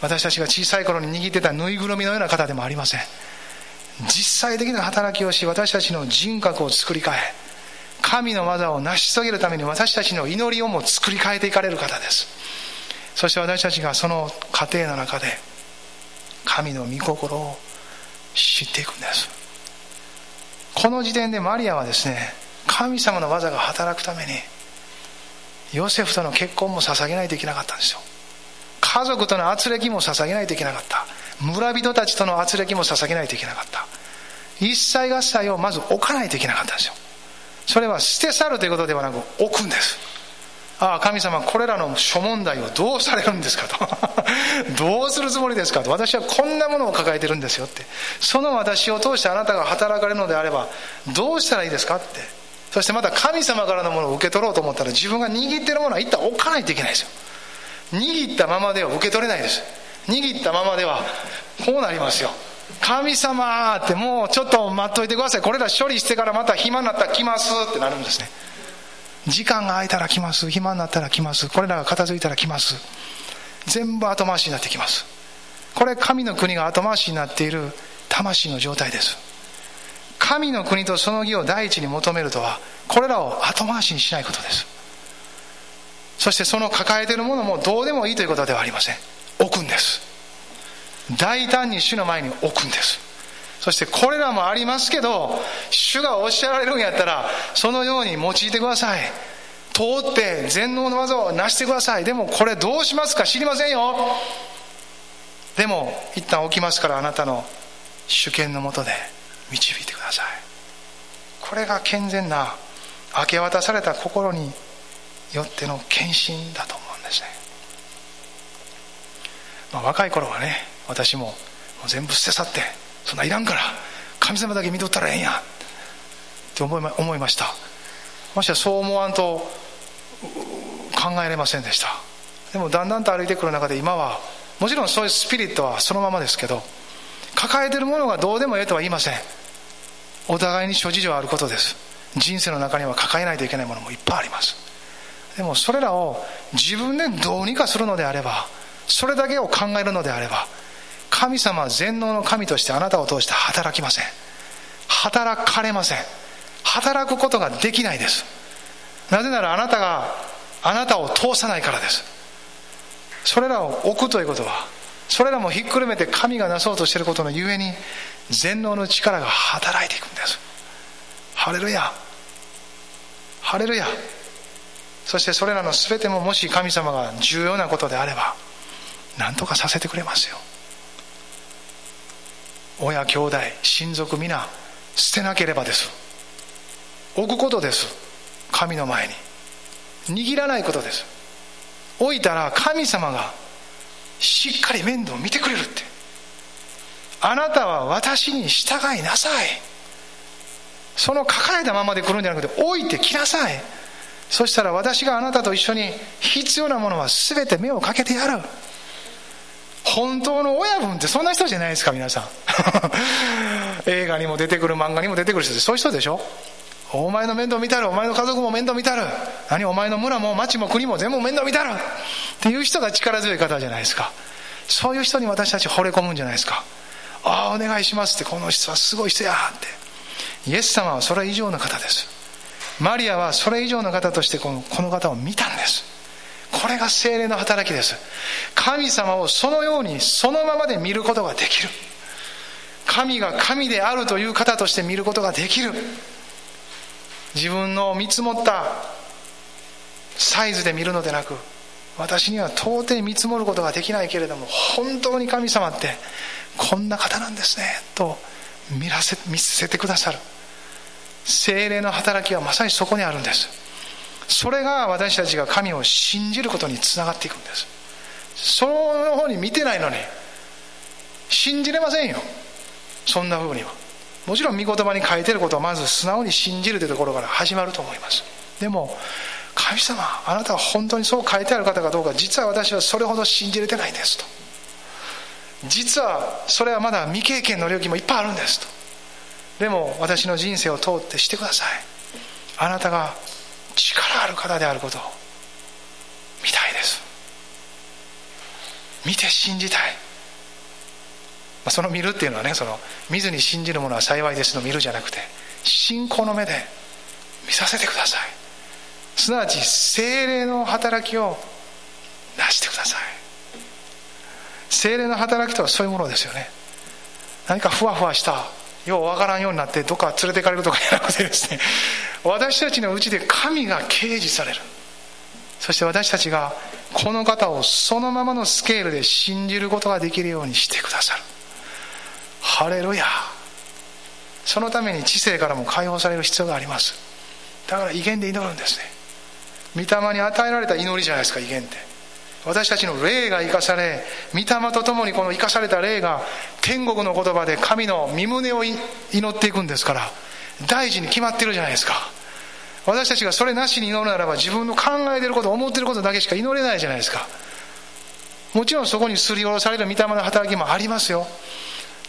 私たちが小さい頃に握ってたぬいぐるみのような方でもありません。実際的な働きをし私たちの人格を作り変え神の技を成し遂げるために私たちの祈りをも作り変えていかれる方です。そして私たちがその過程の中で神の御心を知っていくんです。この時点でマリアはですね神様の技が働くためにヨセフとの結婚も捧げないといけなかったんですよ。家族との圧力も捧げないといけなかった。村人たちとの圧力も捧げないといけなかった。一切合切をまず置かないといけなかったんですよ。それは捨て去るということではなく置くんです。ああ神様これらの諸問題をどうされるんですかと。どうするつもりですかと。私はこんなものを抱えてるんですよって。その私を通してあなたが働かれるのであればどうしたらいいですかって。そしてまた神様からのものを受け取ろうと思ったら自分が握ってるものは一旦置かないといけないですよ。握ったままでは受け取れないです。握ったままではこうなりますよ。神様ってもうちょっと待っといてください。これら処理してからまた暇になったら来ますってなるんですね。時間が空いたら来ます。暇になったら来ます。これらが片付いたら来ます。全部後回しになってきます。これ神の国が後回しになっている魂の状態です。神の国とその義を第一に求めるとはこれらを後回しにしないことです。そしてその抱えているものもどうでもいいということではありません。置くんです。大胆に主の前に置くんです。そしてこれらもありますけど主がおっしゃられるんやったらそのように用いてください。通って全能の技を成してください。でもこれどうしますか？知りませんよ。でも一旦置きますからあなたの主権のもとで導いてください。これが健全な明け渡された心によっての献身だと思うんですね、まあ、若い頃はね私も全部捨て去ってそんないらんから神様だけ見とったらええんやって思いま思いました。ましてそう思わんと考えれませんでした。でもだんだんと歩いてくる中で今はもちろんそういうスピリットはそのままですけど抱えてるものがどうでもええとは言いません。お互いに諸事情あることです。人生の中には抱えないといけないものもいっぱいあります。でもそれらを自分でどうにかするのであればそれだけを考えるのであれば神様は全能の神としてあなたを通して働きません。働かれません。働くことができないです。なぜならあなたがあなたを通さないからです。それらを置くということはそれらもひっくるめて神がなそうとしていることのゆえに全能の力が働いていくんです。ハレルヤ。ハレルヤ。そしてそれらの全てももし神様が重要なことであれば何とかさせてくれますよ。親兄弟親族皆捨てなければです。置くことです。神の前に。握らないことです。置いたら神様がしっかり面倒を見てくれるって。あなたは私に従いなさい。その抱えたままで来るんじゃなくて置いてきなさい。そしたら私があなたと一緒に必要なものは全て目をかけてやる。本当の親分ってそんな人じゃないですか皆さん。映画にも出てくる漫画にも出てくる人ってそういう人でしょ？お前の面倒見たるお前の家族も面倒見たる。何お前の村も町も国も全部面倒見たる。っていう人が力強い方じゃないですか。そういう人に私たち惚れ込むんじゃないですか。ああお願いしますってこの人はすごい人やって。イエス様はそれ以上の方です。マリアはそれ以上の方としてこのこの方を見たんです。これが精霊の働きです。神様をそのようにそのままで見ることができる。神が神であるという方として見ることができる。自分の見積もったサイズで見るのでなく私には到底見積もることができないけれども本当に神様ってこんな方なんですねと見らせ見せてくださる。精霊の働きはまさにそこにあるんです。それが私たちが神を信じることにつながっていくんです。その方に見てないのに信じれませんよ。そんな風には。もちろん御言葉に書いてることはまず素直に信じるというところから始まると思います。でも神様あなたは本当にそう書いてある方かどうか実は私はそれほど信じれてないんですと。実はそれはまだ未経験の領域もいっぱいあるんですと。でも私の人生を通ってしてください。あなたが力ある方であることを見たいです。見て信じたい、ま、その見るっていうのはねその見ずに信じるものは幸いですの見るじゃなくて信仰の目で見させてください。すなわち精霊の働きをなしてください。精霊の働きとはそういうものですよね。何かふわふわしたようわからんようになってどっか連れてかれるとかじゃなくてですね。私たちのうちで神が掲示される。そして私たちがこの方をそのままのスケールで信じることができるようにしてくださる。ハレルヤ。そのために知性からも解放される必要があります。だから威厳で祈るんですね。御霊に与えられた祈りじゃないですか威厳って。私たちの霊が生かされ御霊とともにこの生かされた霊が天国の言葉で神の身旨を祈っていくんですから大事に決まってるじゃないですか。私たちがそれなしに祈るならば自分の考えてること思ってることだけしか祈れないじゃないですか。もちろんそこにすり下ろされる御霊の働きもありますよ。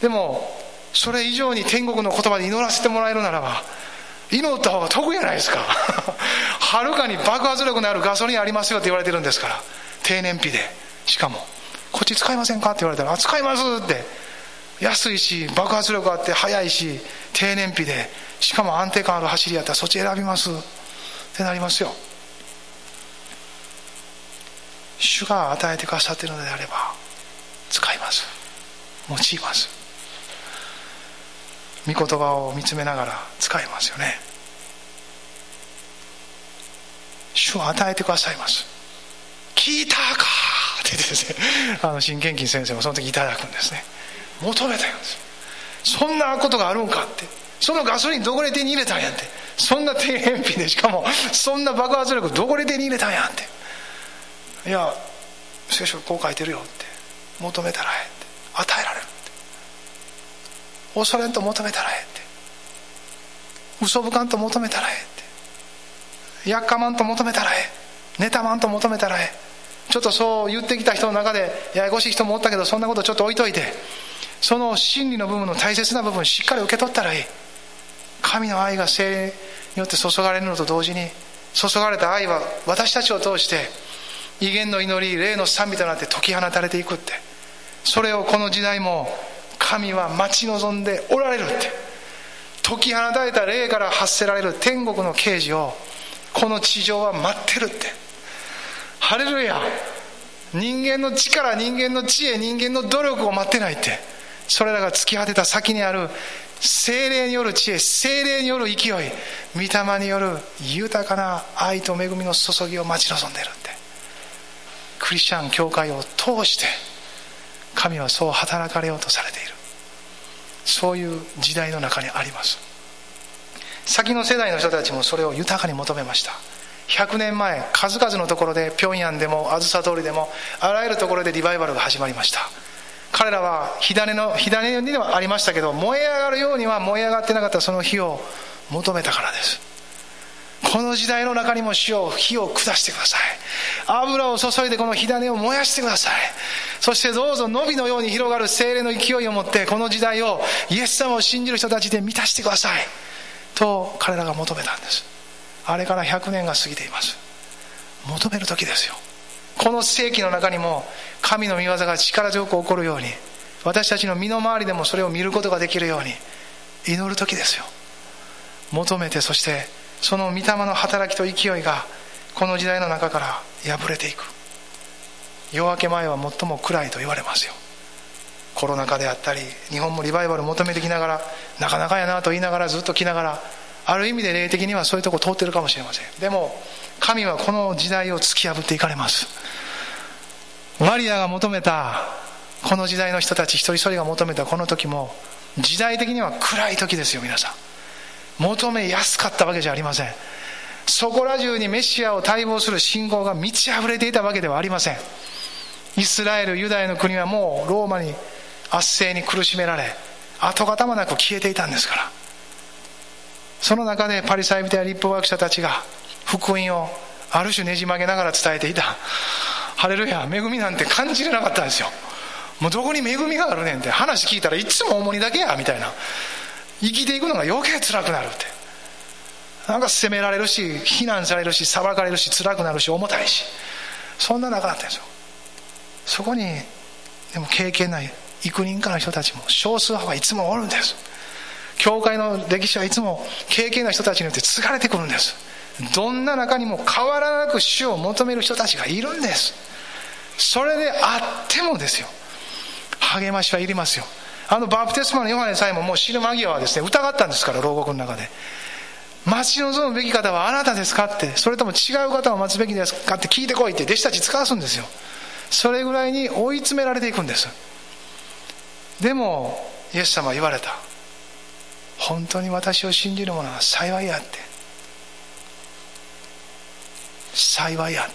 でもそれ以上に天国の言葉で祈らせてもらえるならば祈った方が得じゃないですか。はるかに爆発力のあるガソリンありますよって言われてるんですから。低燃費で。しかもこっち使いませんかって言われたら「あ使います」って。安いし爆発力あって速いし低燃費で。しかも安定感ある走りやったらそっち選びます。ってなりますよ。主が与えてくださっているのであれば使います。用います。御言葉を見つめながら使いますよね。主は与えてくださいます。聞いたかってですねあの新献金先生もその時いただくんですね。求めたんです。そんなことがあるんかって。そのガソリンどこで手に入れたんやって。そんな低燃費でしかもそんな爆発力どこで手に入れたんやって。いや聖書こう書いてるよって。求めたらええって。与えられるって。恐れんと求めたらええって。嘘ぶかんと求めたらええって。やっかまんと求めたらええ。妬まんと求めたらええ。ちょっとそう言ってきた人の中でややこしい人もおったけどそんなことちょっと置いといてその真理の部分の大切な部分しっかり受け取ったらいい神の愛が精霊によって注がれるのと同時に注がれた愛は私たちを通して威厳の祈り霊の賛美となって解き放たれていくって。それをこの時代も神は待ち望んでおられるって。解き放たれた霊から発せられる天国の啓示をこの地上は待ってるって。ハレルヤ。人間の力人間の知恵人間の努力を待ってないって。それらが突き果てた先にある。精霊による知恵精霊による勢い。御霊による豊かな愛と恵みの注ぎを待ち望んでるって。クリスチャン教会を通して神はそう働かれようとされている。そういう時代の中にあります。先の世代の人たちもそれを豊かに求めました。100年前数々のところで平壌でもあずさ通りでもあらゆるところでリバイバルが始まりました。彼らは火種の火種にはありましたけど燃え上がるようには燃え上がってなかったその火を求めたからです。この時代の中にも火を火を下してください。油を注いでこの火種を燃やしてください。そしてどうぞ伸びのように広がる精霊の勢いを持ってこの時代をイエス様を信じる人たちで満たしてください。と彼らが求めたんです。あれから100年が過ぎています。求める時ですよ。この世紀の中にも神の御業が力強く起こるように私たちの身の回りでもそれを見ることができるように祈る時ですよ。求めてそしてその御霊の働きと勢いがこの時代の中から破れていく。夜明け前は最も暗いと言われますよ。コロナ禍であったり日本もリバイバル求めてきながらなかなかやなと言いながらずっと来ながらある意味で霊的にはそういうとこ通ってるかもしれません。でも神はこの時代を突き破っていかれますマリアが求めたこの時代の人たち一人一人が求めたこの時も時代的には暗い時ですよ皆さん。求めやすかったわけじゃありません。そこら中にメシアを待望する信仰が満ち溢れていたわけではありません。イスラエルユダヤの国はもうローマに圧政に苦しめられ跡形もなく消えていたんですから。その中でパリサイ人や立法学者たちが福音をある種ねじ曲げながら伝えていた。ハレルヤ恵みなんて感じれなかったんですよ。もうどこに恵みがあるねんって話聞いたらいつも重荷だけやみたいな。生きていくのが余計辛くなるって。なんか責められるし非難されるし裁かれるし辛くなるし重たいし。そんな中だったんですよ。そこにでも経験ない。幾人かの人たちも少数派はいつもおるんです教会の歴史はいつも経験な人たちによって継がれてくるんですどんな中にも変わらなく主を求める人たちがいるんですそれであってもですよ励ましはいりますよあのバプテスマのヨハネさえももう死ぬ間際はですね疑ったんですから牢獄の中で待ち望むべき方はあなたですかってそれとも違う方を待つべきですかって聞いてこいって弟子たち使わすんですよそれぐらいに追い詰められていくんですでもイエス様は言われた。本当に私を信じる者は幸いあって。幸いあって。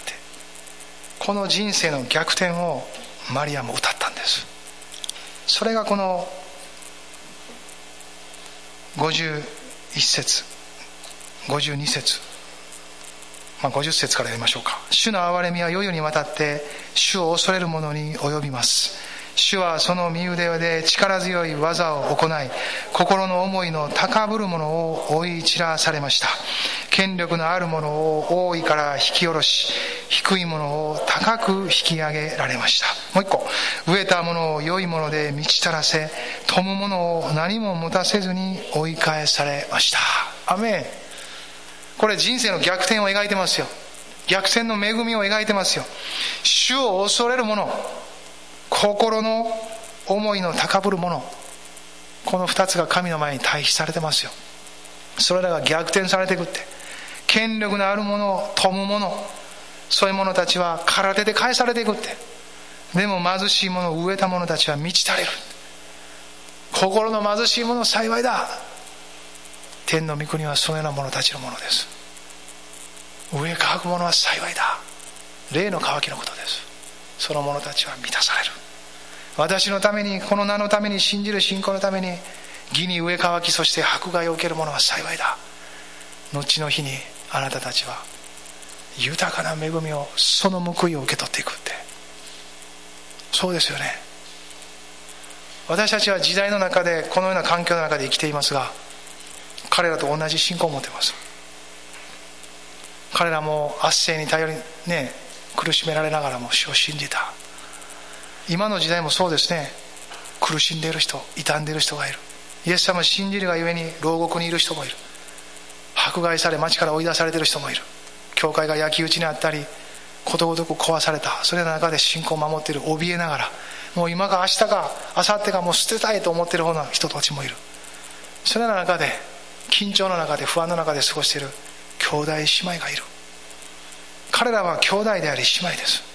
この人生の逆転をマリアも歌ったんです。それがこの51節。52節。まあ、50節からやりましょうか。主の憐れみは世々にわたって主を恐れる者に及びます。主はその身腕で力強い技を行い心の思いの高ぶる者を追い散らされました。権力のあるものを大いから引き下ろし低いものを高く引き上げられました。もう一個。植えたものを良いもので満ち足らせ富むものを何も持たせずに追い返されました。アメン。これ人生の逆転を描いてますよ。逆転の恵みを描いてますよ。主を恐れる者心の思いの高ぶる者この2つが神の前に対比されてますよ。それらが逆転されていくって。権力のある者富む者そういう者たちは空手で返されていくって。でも貧しい者を植えた者たちは満ち足れる。心の貧しい者幸いだ。天の御国はそのような者たちのものです。上乾く者は幸いだ。霊の渇きのことです。その者たちは満たされる。私のためにこの名のために信じる信仰のために義に植え乾きそして迫害を受ける者は幸いだ。後の日にあなたたちは豊かな恵みをその報いを受け取っていくって。そうですよね。私たちは時代の中でこのような環境の中で生きていますが彼らと同じ信仰を持っています。彼らも圧政に頼りね苦しめられながらも死を信じた。今の時代もそうですね。苦しんでいる人傷んでいる人がいる。イエス様を信じるがゆえに牢獄にいる人もいる。迫害され町から追い出されている人もいる。教会が焼き討ちにあったりことごとく壊された。それの中で信仰を守っている怯えながら。もう今か明日か明後日かもう捨てたいと思っているような人たちもいる。それの中で緊張の中で不安の中で過ごしている兄弟姉妹がいる。彼らは兄弟であり姉妹です。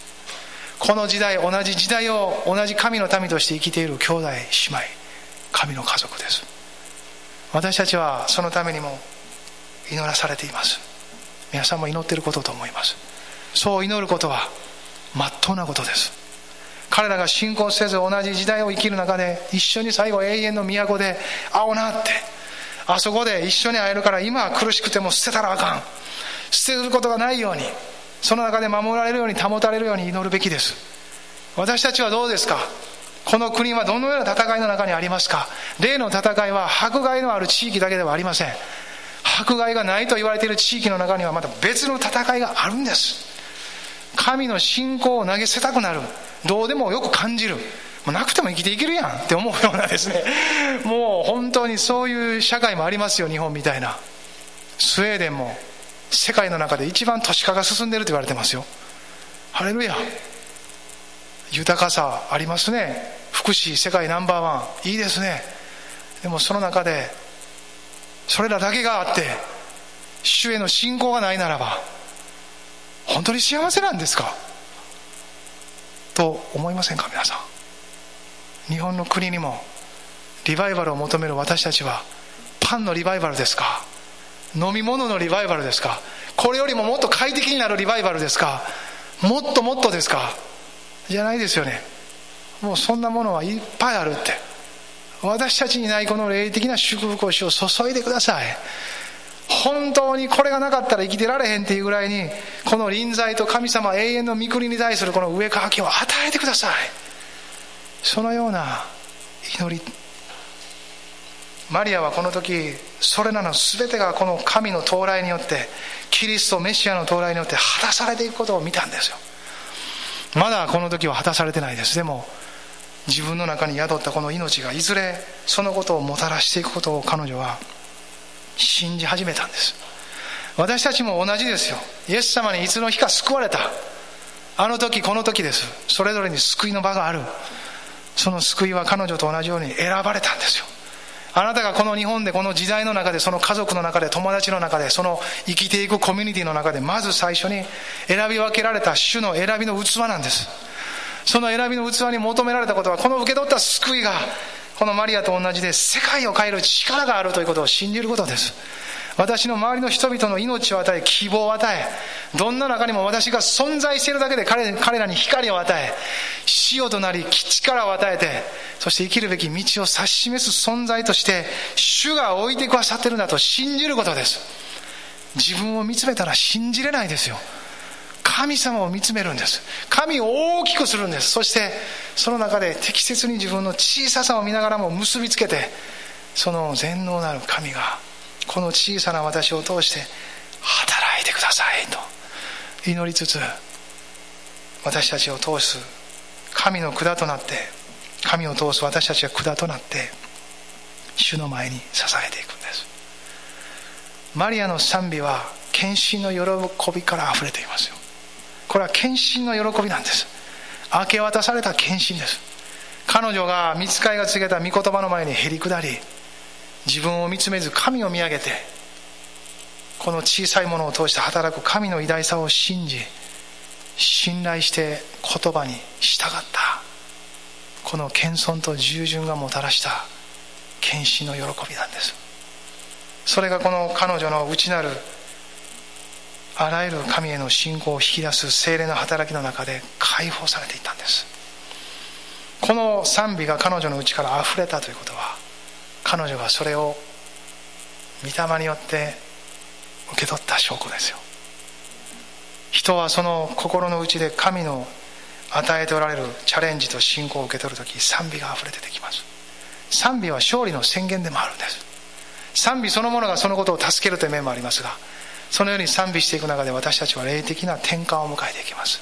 この時代同じ時代を同じ神の民として生きている兄弟姉妹神の家族です。私たちはそのためにも祈らされています。皆さんも祈っていることと思います。そう祈ることはまっとうなことです。彼らが信仰せず同じ時代を生きる中で一緒に最後永遠の都で会おうなってあそこで一緒に会えるから今は苦しくても捨てたらあかん。捨てることがないようにその中で守られるように保たれるように祈るべきです。私たちはどうですか？この国はどのような戦いの中にありますか？例の戦いは迫害のある地域だけではありません。迫害がないと言われている地域の中にはまた別の戦いがあるんです。神の信仰を投げ捨てたくなる。どうでもよく感じる。もうなくても生きていけるやん。って思うようなですね。もう本当にそういう社会もありますよ日本みたいな。スウェーデンも。世界の中で一番都市化が進んでいると言われてますよ。ハレルヤ。豊かさありますね。福祉世界ナンバーワン。いいですね。でもその中でそれらだけがあって主への信仰がないならば本当に幸せなんですか？と思いませんか皆さん？日本の国にもリバイバルを求める私たちはパンのリバイバルですか？飲み物のリバイバルですか？これよりももっと快適になるリバイバルですか？もっともっとですか？じゃないですよね。もうそんなものはいっぱいあるって。私たちにないこの霊的な祝福を主を注いでください。本当にこれがなかったら生きてられへんっていうぐらいにこの臨在と神様永遠の御国に対するこの上かきを与えてください。そのような祈りマリアはこの時それらの全てがこの神の到来によってキリストメシアの到来によって果たされていくことを見たんですよ。まだこの時は果たされてないです。でも自分の中に宿ったこの命がいずれそのことをもたらしていくことを彼女は信じ始めたんです。私たちも同じですよ。イエス様にいつの日か救われた。あの時この時です。それぞれに救いの場がある。その救いは彼女と同じように選ばれたんですよ。あなたがこの日本でこの時代の中でその家族の中で友達の中でその生きていくコミュニティの中でまず最初に選び分けられた主の選びの器なんです。その選びの器に求められたことはこの受け取った救いがこのマリアと同じで世界を変える力があるということを信じることです。私の周りの人々の命を与え希望を与えどんな中にも私が存在しているだけで彼彼らに光を与え塩となり力を与えてそして生きるべき道を指し示す存在として主が置いてくださってるんだと信じることです。自分を見つめたら信じれないですよ。神様を見つめるんです。神を大きくするんです。そしてその中で適切に自分の小ささを見ながらも結びつけてその全能なる神がこの小さな私を通して働いてくださいと祈りつつ私たちを通す神の管となって神を通す私たちが管となって主の前に支えていくんです。マリアの賛美は献身の喜びから溢れていますよ。これは献身の喜びなんです。明け渡された献身です。彼女が見つかいが告げた御言葉の前にへり下り自分を見つめず神を見上げてこの小さいものを通して働く神の偉大さを信じ信頼して言葉に従った。この謙遜と従順がもたらした献身の喜びなんです。それがこの彼女の内なるあらゆる神への信仰を引き出す精霊の働きの中で解放されていったんです。この賛美が彼女の内から溢れたということは彼女がそれを御霊によって受け取った証拠ですよ。人はその心の内で神の与えておられるチャレンジと信仰を受け取るとき賛美が溢れ出てきます。賛美は勝利の宣言でもあるんです。賛美そのものがそのことを助けるという面もありますがそのように賛美していく中で私たちは霊的な転換を迎えていきます。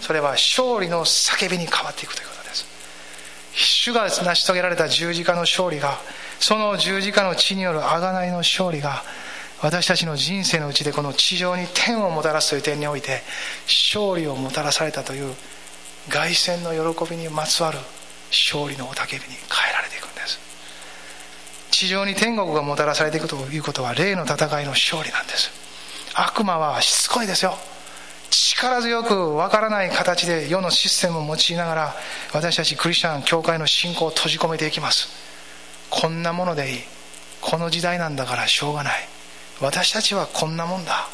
それは勝利の叫びに変わっていくということです。主が成し遂げられた十字架の勝利がその十字架の血による贖いの勝利が私たちの人生のうちでこの地上に天をもたらすという点において勝利をもたらされたという凱旋の喜びにまつわる勝利の雄たけびに変えられていくんです。地上に天国がもたらされていくということは霊の戦いの勝利なんです。悪魔はしつこいですよ。力強くわからない形で世のシステムを用いながら私たちクリスチャン教会の信仰を閉じ込めていきます。こんなものでいい。この時代なんだからしょうがない。私たちはこんなもんだ。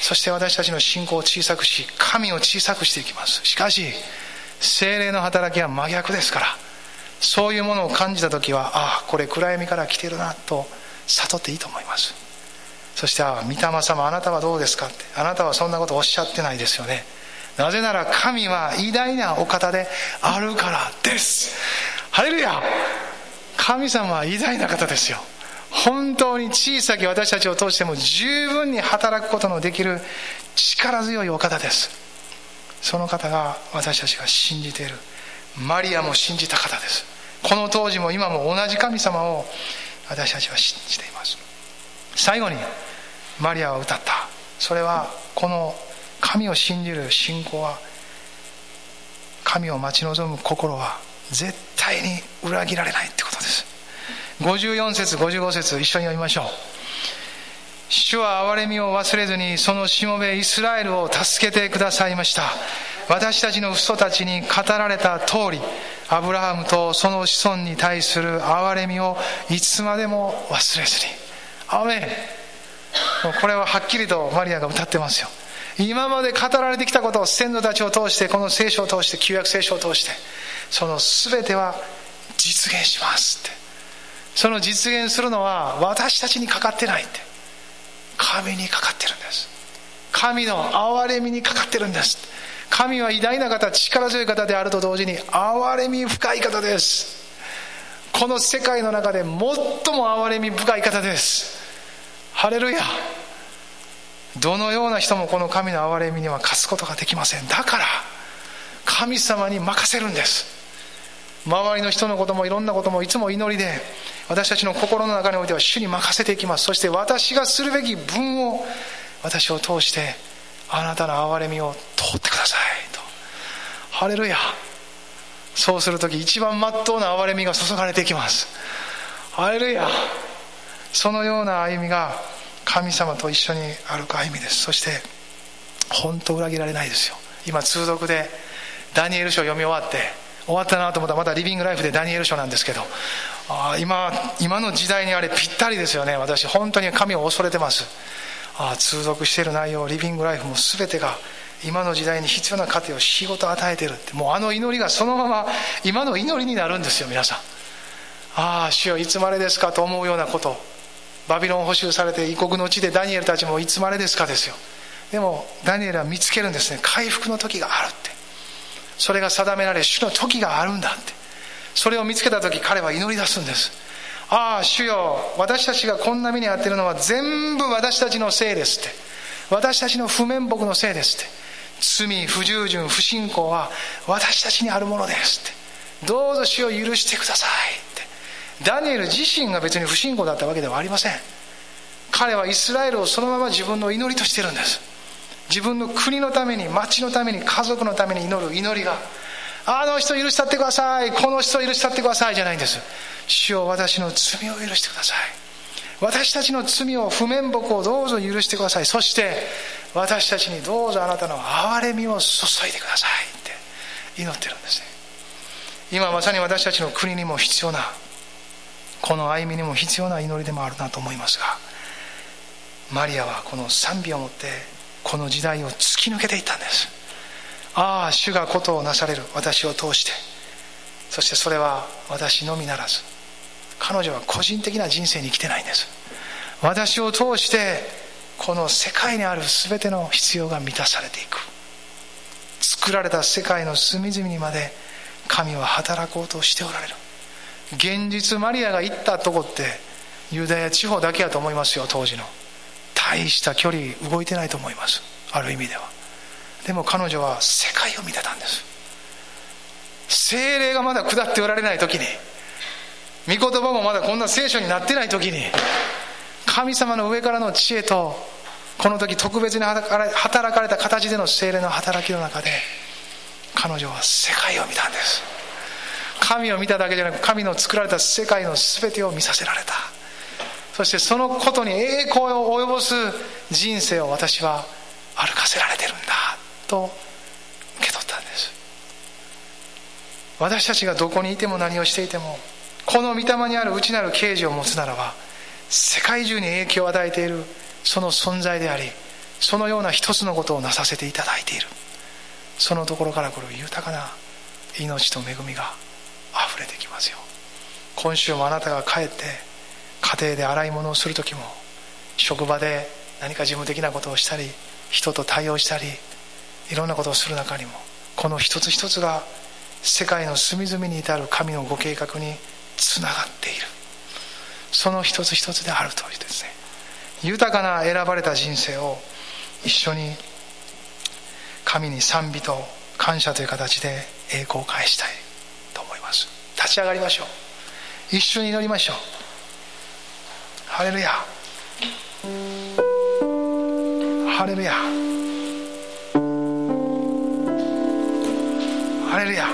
そして私たちの信仰を小さくし神を小さくしていきます。しかし精霊の働きは真逆ですから。そういうものを感じた時はああこれ暗闇から来てるなと悟っていいと思います。そして「ああ御霊様あなたはどうですか?」って。あなたはそんなことおっしゃってないですよね。なぜなら神は偉大なお方であるからです。ハレルヤ！神様は偉大な方ですよ。本当に小さき私たちを通しても十分に働くことのできる力強いお方です。その方が私たちが信じている。マリアも信じた方です。この当時も今も同じ神様を私たちは信じています。最後にマリアは歌った。それはこの神を信じる信仰は神を待ち望む心は絶対に裏切られないってことです。54節55節一緒に読みましょう。主は憐れみを忘れずにそのしもべイスラエルを助けてくださいました。私たちの父祖たちに語られた通りアブラハムとその子孫に対する憐れみをいつまでも忘れずに。アメン。これははっきりとマリアが歌ってますよ。今まで語られてきたことを先祖たちを通してこの聖書を通して旧約聖書を通してその全ては実現しますって。その実現するのは私たちにかかってないって。神にかかってるんです。神の憐れみにかかってるんです神は偉大な方力強い方であると同時に憐れみ深い方です。この世界の中で最も憐れみ深い方です。ハレルヤ。どのような人もこの神の憐れみには勝つことができません。だから神様に任せるんです。周りの人のこともいろんなこともいつも祈りで私たちの心の中においては主に任せていきます。そして私がするべき分を私を通してあなたの憐れみを通ってください。と。ハレルヤ。そうする時一番まっとうな憐れみが注がれていきます。ハレルヤ。そのような歩みが神様と一緒に歩く歩みです。そして本当裏切られないですよ。今通読でダニエル書読み終わって終わったなと思ったらまたリビングライフでダニエル書なんですけどあ今今の時代にあれぴったりですよね。私本当に神を恐れてます。あ通読している内容リビングライフも全てが今の時代に必要な糧を仕事を与えてるって。もうあの祈りがそのまま今の祈りになるんですよ皆さん。ああ主よいつまでですかと思うようなこと。バビロン捕囚されて異国の地でダニエルたちもいつまでですかですよ。でもダニエルは見つけるんですね。回復の時があるって。それが定められ主の時があるんだって。それを見つけた時彼は祈り出すんです。ああ主よ私たちがこんな目に遭っているのは全部私たちのせいですって。私たちの不面目のせいですって。罪不従順不信仰は私たちにあるものですって。どうぞ主を許してくださいって。ダニエル自身が別に不信仰だったわけではありません。彼はイスラエルをそのまま自分の祈りとしてるんです。自分の国のために町のために家族のために祈る祈りがあの人許したってくださいこの人許したってくださいじゃないんです。主よ私の罪を許してください。私たちの罪を不面目をどうぞ許してください。そして私たちにどうぞあなたの憐れみを注いでくださいって祈ってるんですね。今まさに私たちの国にも必要なこの歩みにも必要な祈りでもあるなと思いますがマリアはこの賛美をもってこの時代を突き抜けていったんです。ああ主がことをなされる。私を通して。そしてそれは私のみならず彼女は個人的な人生に生きてないんです。私を通してこの世界にある全ての必要が満たされていく。作られた世界の隅々にまで神は働こうとしておられる。現実マリアが行ったとこってユダヤ地方だけやと思いますよ当時の。大した距離動いてないと思います。ある意味では。でも彼女は世界を見てたんです。精霊がまだ下っておられない時に御言葉もまだこんな聖書になってない時に神様の上からの知恵とこの時特別に働かれた形での精霊の働きの中で彼女は世界を見たんです。神を見ただけじゃなく神の作られた世界の全てを見させられた。そしてそのことに栄光を及ぼす人生を私は歩かせられてるんだと受け取ったんです。私たちがどこにいても何をしていてもこの御霊にある内なる啓示を持つならば世界中に影響を与えているその存在でありそのような一つのことをなさせていただいている。そのところからこれ豊かな命と恵みが溢れてきますよ今週もあなたが帰って家庭で洗い物をする時も職場で何か事務的なことをしたり人と対応したりいろんなことをする中にもこの一つ一つが世界の隅々に至る神のご計画につながっている。その一つ一つであるというですね。豊かな選ばれた人生を一緒に神に賛美と感謝という形で栄光を返したいと思います。立ち上がりましょう。一緒に祈りましょう。ハレルヤハレルヤハレルヤ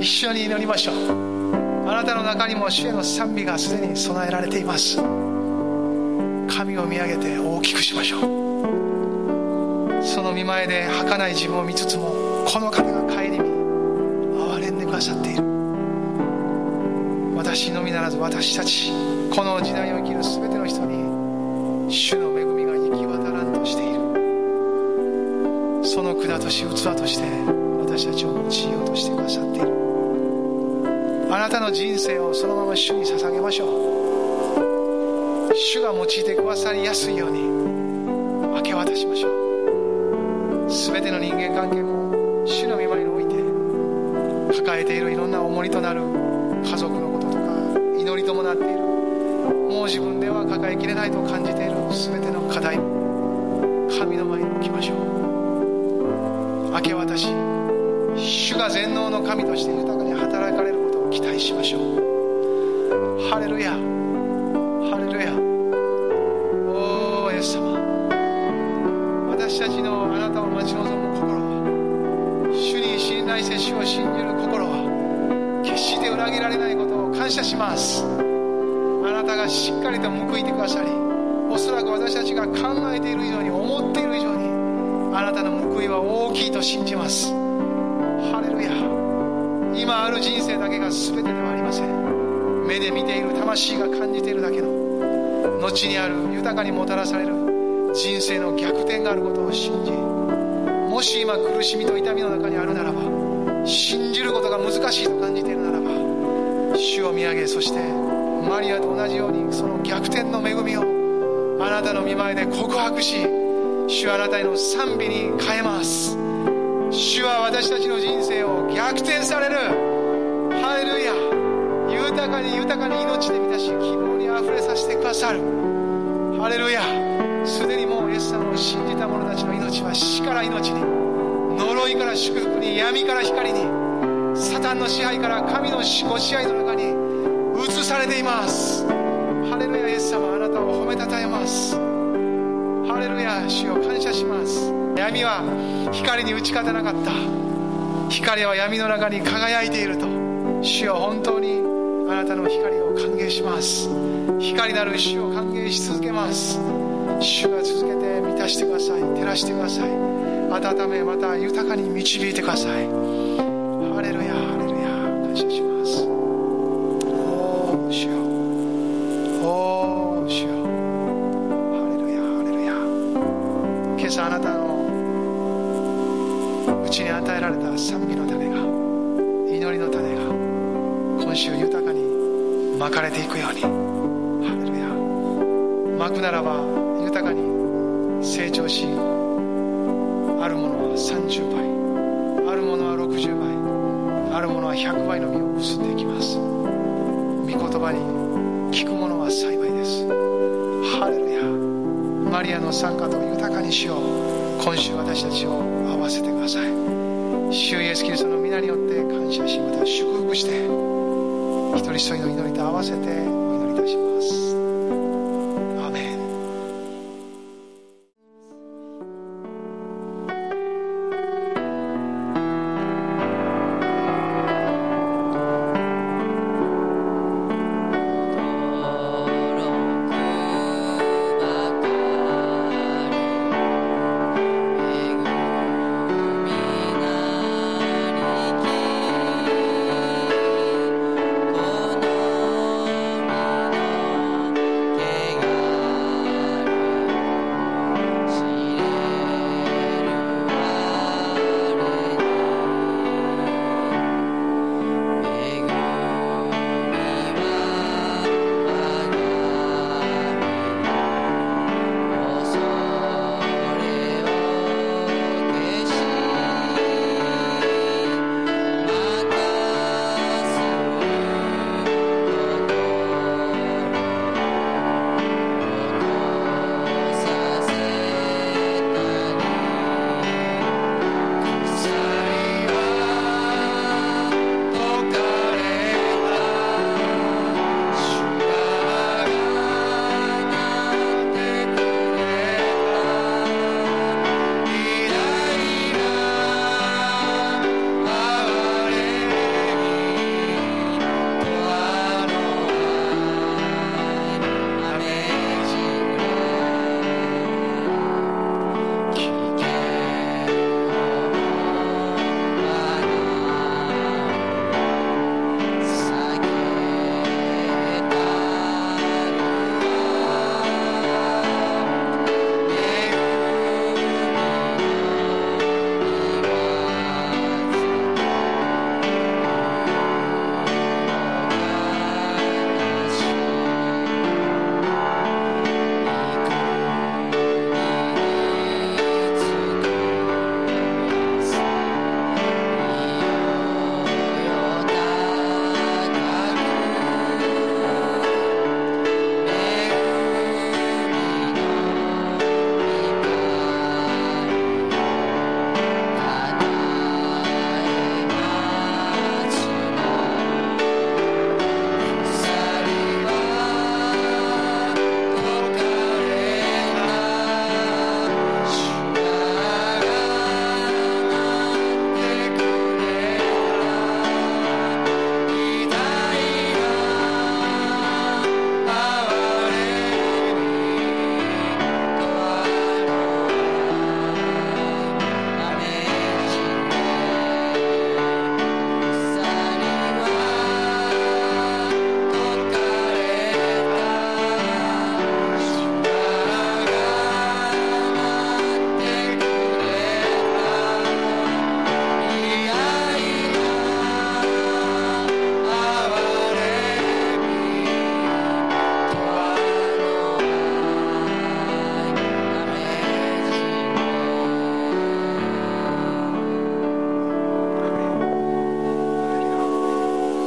一緒に祈りましょう。あなたの中にも主への賛美がすでに備えられています。神を見上げて大きくしましょう。その見前で儚い自分を見つつもこの神が顧み憐れんでくださっている。私のみならず私たちこの時代を生きる全ての人に主の恵みが行き渡らんとしている。その管とし器として私たちを用いようとしてくださっている。あなたの人生をそのまま主に捧げましょう。主が用いてくださりやすいように明け渡しましょう。全ての人間関係も主の御前において抱えているいろんな重荷となる家族なっている。もう自分では抱えきれないと感じている。全ての課題。神の前に置きましょう。明け渡し。主が全能の神として豊かに働かれることを期待しましょう。ハレルヤ。ハレルヤ。おおイエス様。私たちのあなたを待ち望む心は主に信頼せ主を信じる心は決して裏切られないことを感謝します。がしっかりと報いてくださりおそらく私たちが考えている以上に思っている以上にあなたの報いは大きいと信じます。ハレルヤ。今ある人生だけが全てではありません。目で見ている魂が感じているだけの後にある豊かにもたらされる人生の逆転があることを信じもし今苦しみと痛みの中にあるならば信じることが難しいと感じているならば主を見上げそしてマリアと同じようにその逆転の恵みをあなたの見前で告白し主あなたへの賛美に変えます。主は私たちの人生を逆転される。ハレルヤ。豊かに豊かに命で満たし希望にあふれさせてくださる。ハレルヤ。すでにもうイエス様を信じた者たちの命は死から命に。呪いから祝福に闇から光に。サタンの支配から神のご支配の中に移されています。ハレルヤイエス様あなたを褒めたたえます。ハレルヤ主を感謝します。闇は光に打ち勝てなかった。光は闇の中に輝いていると。主よ本当にあなたの光を歓迎します。光なる主を歓迎し続けます。主が続けて満たしてください。照らしてください。温めまた豊かに導いてください。主私たちを合わせてください。主イエスキリストの皆によって感謝しまた祝福して一人一人の祈りと合わせて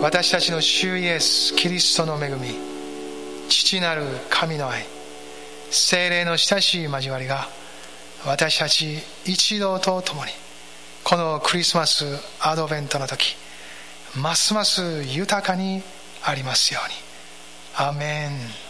私たちの主イエスキリストの恵み父なる神の愛精霊の親しい交わりが私たち一同と共にこのクリスマスアドベントの時ますます豊かにありますように。アメン。